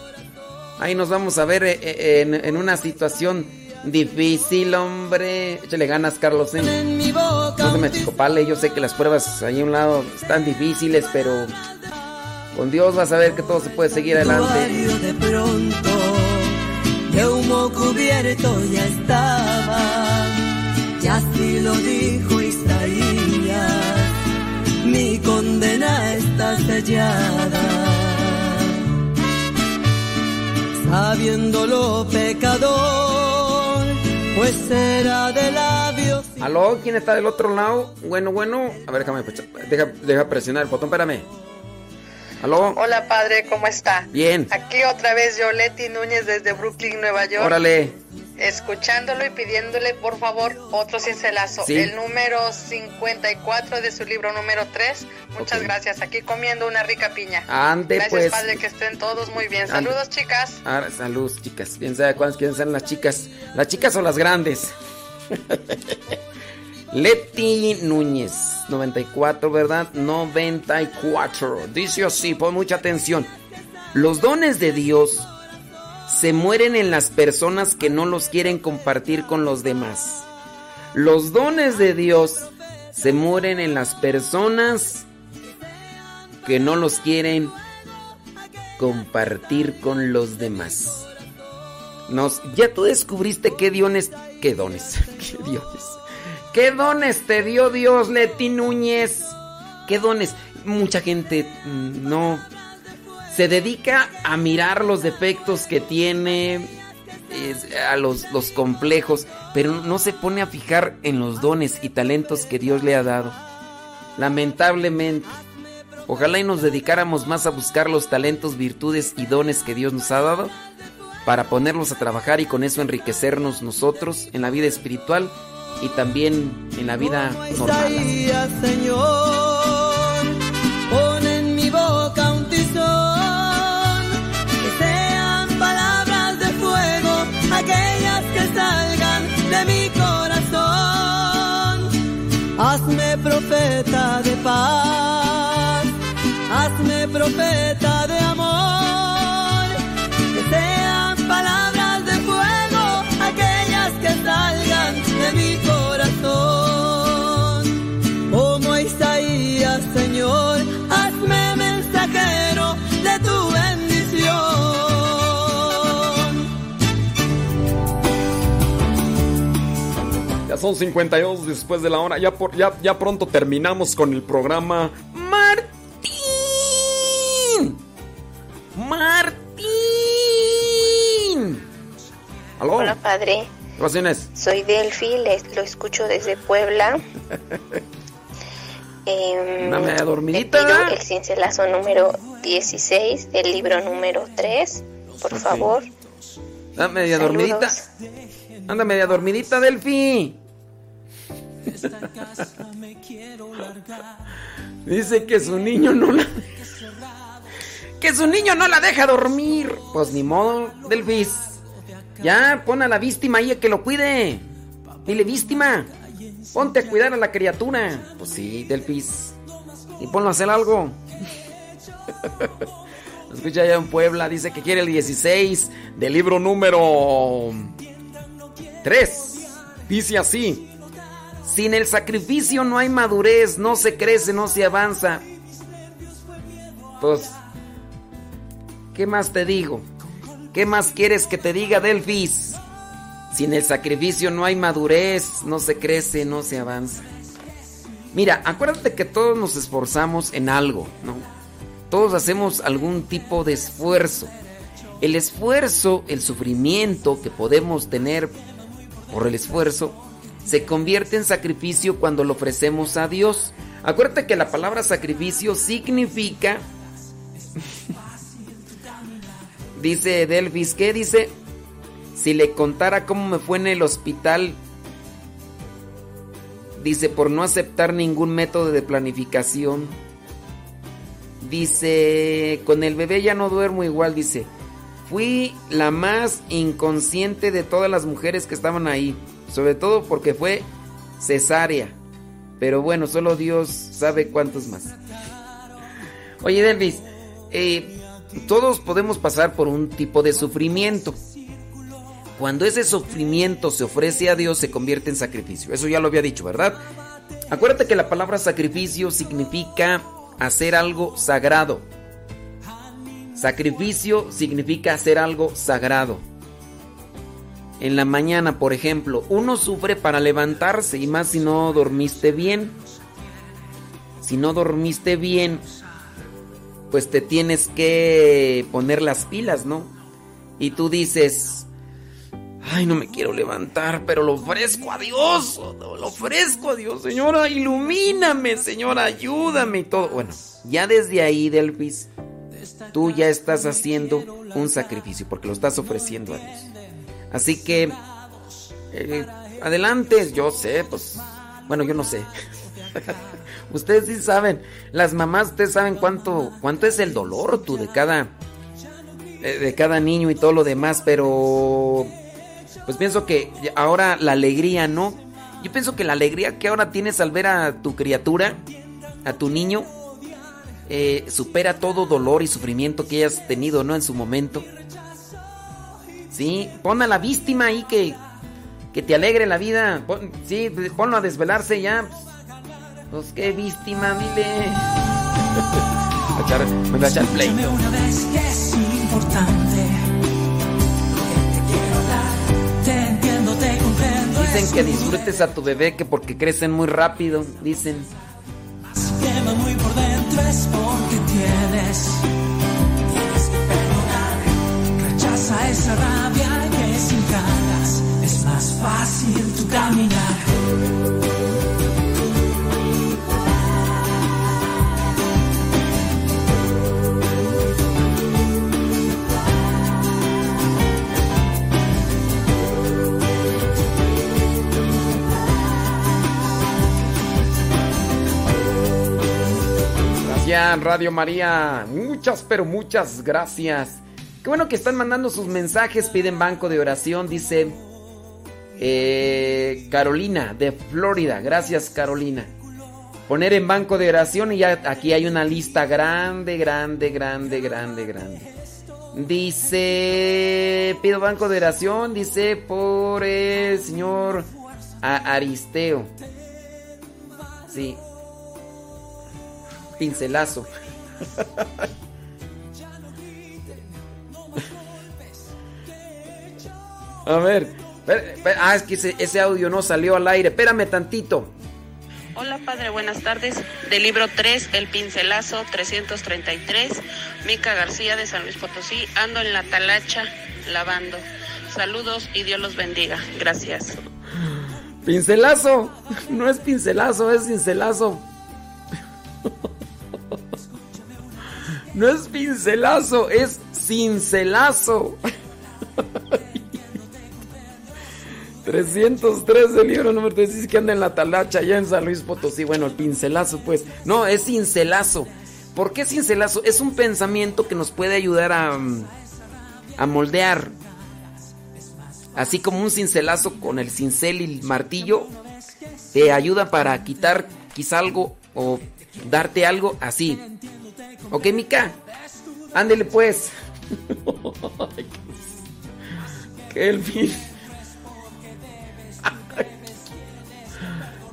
ahí nos vamos a ver eh, eh, en, en una situación difícil, hombre. Échale ganas, Carlos. ¿eh? No se me achicopale, yo sé que las pruebas ahí a un lado están difíciles, pero con Dios vas a ver que todo se puede seguir adelante. santuario de pronto de humo cubierto ya estaba, y así lo dijo Isaías, mi condena está sellada. Sabiéndolo pecador, pues será de labios. ¿Aló? ¿Quién está del otro lado? Bueno, bueno. A ver, déjame, deja, deja presionar el botón, espérame. ¿Aló? Hola padre, ¿cómo está? Bien. Aquí otra vez yo, Leti Núñez desde Brooklyn, Nueva York. Órale. Escuchándolo y pidiéndole por favor otro cincelazo. Sí. El número 54 de su libro número 3. Muchas gracias. Aquí comiendo una rica piña. Ande, gracias pues. padre, que estén todos muy bien. Ande. Saludos chicas. Ahora, salud, chicas. ¿Quién sabe cuáles quieren ser las chicas? ¿Las chicas o las grandes? <laughs> Leti Núñez, 94, ¿verdad? 94. Dice así, pon mucha atención. Los dones de Dios se mueren en las personas que no los quieren compartir con los demás. Los dones de Dios se mueren en las personas que no los quieren compartir con los demás. Nos, ya tú descubriste qué dones, qué dones, <laughs> qué dones, qué dones te dio Dios, Leti Núñez, qué dones. Mucha gente mm, no se dedica a mirar los defectos que tiene, a los, los complejos, pero no se pone a fijar en los dones y talentos que Dios le ha dado. Lamentablemente. Ojalá y nos dedicáramos más a buscar los talentos, virtudes y dones que Dios nos ha dado para ponerlos a trabajar y con eso enriquecernos nosotros en la vida espiritual y también en la vida normal. Señor, pon en mi boca un tizón, que sean palabras de fuego, aquellas que salgan de mi corazón. Hazme profeta de paz, son 52 después de la hora. Ya, por, ya, ya pronto terminamos con el programa. Martín. Martín. ¿Aló? Hola, padre. Gracias. Soy Delphi, les, lo escucho desde Puebla. <laughs> Em, Una media dormidita, el cincelazo número 16 del libro número 3, por Ok. favor. Anda media dormidita. Anda media dormidita, Delphi. Dice que su niño no la que su niño no la deja dormir. Pues ni modo, Delfis. Ya, pon a la víctima ahí a que lo cuide. Dile, víctima, ponte a cuidar a la criatura. Pues sí, Delfis. Y ponlo a hacer algo. <laughs> Escucha allá en Puebla, dice que quiere el 16 del libro número 3. Dice así. Sin el sacrificio no hay madurez, no se crece, no se avanza. Pues, ¿qué más te digo? ¿Qué más quieres que te diga, Delfis? Sin el sacrificio no hay madurez, no se crece, no se avanza. Mira, acuérdate que todos nos esforzamos en algo, ¿no? Todos hacemos algún tipo de esfuerzo. El esfuerzo, el sufrimiento que podemos tener por el esfuerzo, se convierte en sacrificio cuando lo ofrecemos a Dios. Acuérdate que la palabra sacrificio significa... <laughs> dice Delvis, ¿qué dice? Si le contara cómo me fue en el hospital, dice, por no aceptar ningún método de planificación. Dice, con el bebé ya no duermo igual, dice, fui la más inconsciente de todas las mujeres que estaban ahí, sobre todo porque fue cesárea. Pero bueno, solo Dios sabe cuántos más. Oye, Delvis, eh, todos podemos pasar por un tipo de sufrimiento. Cuando ese sufrimiento se ofrece a Dios, se convierte en sacrificio. Eso ya lo había dicho, ¿verdad? Acuérdate que la palabra sacrificio significa hacer algo sagrado. Sacrificio significa hacer algo sagrado. En la mañana, por ejemplo, uno sufre para levantarse y más si no dormiste bien. Si no dormiste bien, pues te tienes que poner las pilas, ¿no? Y tú dices, ay, no me quiero levantar, pero lo ofrezco a Dios, lo ofrezco a Dios, Señora, ilumíname, Señora, ayúdame y todo. Bueno, ya desde ahí, Delfis, tú ya estás haciendo un sacrificio porque lo estás ofreciendo a Dios. Así que, eh, adelante, yo sé, pues, bueno, yo no sé. <laughs> ustedes sí saben, las mamás, ustedes saben cuánto, cuánto es el dolor tú de cada, eh, de cada niño y todo lo demás, pero, pues pienso que ahora la alegría, ¿no? Yo pienso que la alegría que ahora tienes al ver a tu criatura, a tu niño, eh, supera todo dolor y sufrimiento que hayas tenido, ¿no? En su momento. Sí, pon a la víctima ahí que, que te alegre la vida. Pon- sí, ponlo a desvelarse ya. Pues qué víctima, dile. <laughs> Me voy a echar play. Una vez que es importante. Lo que te quiero dar, te entiendo, te comprendo. Dicen que disfrutes a tu bebé que porque crecen muy rápido. Dicen. quema muy por dentro es porque tienes, Rechaza esa rabia que sin cargas es más fácil tu caminar. Radio María. Muchas, pero muchas gracias. Qué bueno que están mandando sus mensajes. Piden banco de oración. Dice eh, Carolina de Florida. Gracias, Carolina. Poner en banco de oración y ya aquí hay una lista grande, grande, grande, grande, grande. Dice, pido banco de oración, dice por el señor Aristeo. Sí, pincelazo. <laughs> A ver, ah, es que ese, ese audio no salió al aire. Espérame tantito. Hola padre, buenas tardes. Del libro 3, El Pincelazo 333, Mica García de San Luis Potosí. Ando en la talacha lavando. Saludos y Dios los bendiga. Gracias. Pincelazo. No es pincelazo, es cincelazo. No es pincelazo, es cincelazo. 303 del libro número 3 dice que anda en la talacha allá en San Luis Potosí. Bueno, el pincelazo, pues. No, es cincelazo. ¿Por qué cincelazo? Es un pensamiento que nos puede ayudar a, moldear. Así como un cincelazo con el cincel y el martillo te ayuda para quitar quizá algo o darte algo así. ¿Ok, Mica? Ándele pues. que el fin.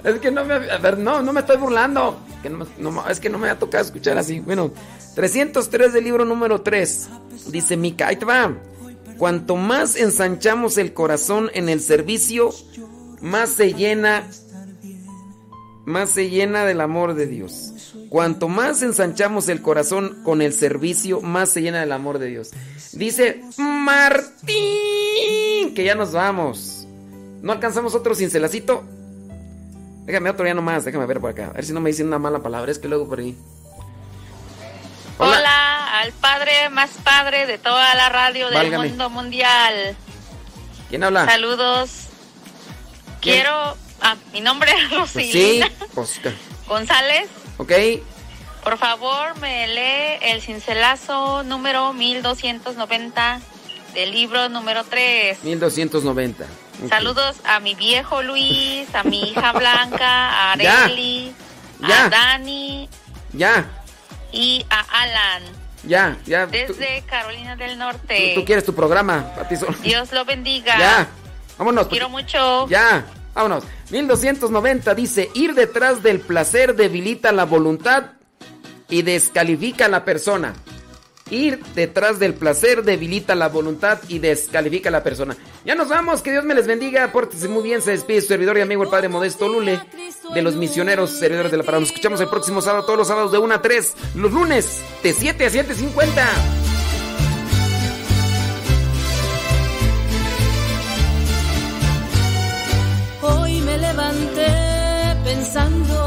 Es que no me. A ver, no, no me estoy burlando. Es que no me ha tocado escuchar así. Bueno, 303 del libro número 3. Dice Mica, ahí te va. Cuanto más ensanchamos el corazón en el servicio, más se llena. Más se llena del amor de Dios. Cuanto más ensanchamos el corazón con el servicio, más se llena del amor de Dios. Dice Martín, que ya nos vamos. ¿No alcanzamos otro cincelacito? Déjame otro ya nomás, déjame ver por acá. A ver si no me dicen una mala palabra, es que luego por ahí. Hola. al padre más padre de toda la radio del mundo mundial. ¿Quién habla? Saludos. ¿Quién? Quiero. Ah, mi nombre es Pues sí, pues, González. ok. Por favor, me lee el cincelazo número 1290 del libro número 3. 1290. Saludos a mi viejo Luis, a mi hija <laughs> Blanca, a. Areli, Ya. a Dani Ya, y a Alan. ya, ya. Tú, Desde Carolina del Norte. tú quieres tu programa, solo. Dios lo bendiga. Ya, vámonos. Los quiero mucho. Ya, vámonos. 1290 dice, ir detrás del placer debilita la voluntad y descalifica a la persona. Ir detrás del placer debilita la voluntad y descalifica a la persona. Ya nos vamos, que Dios me les bendiga, pórtense muy bien, se despide su servidor y amigo el Padre Modesto Lule de los misioneros servidores de la palabra. Nos escuchamos el próximo sábado, todos los sábados de 1 a 3, los lunes de 7 a 7.50. Hoy me levanté pensando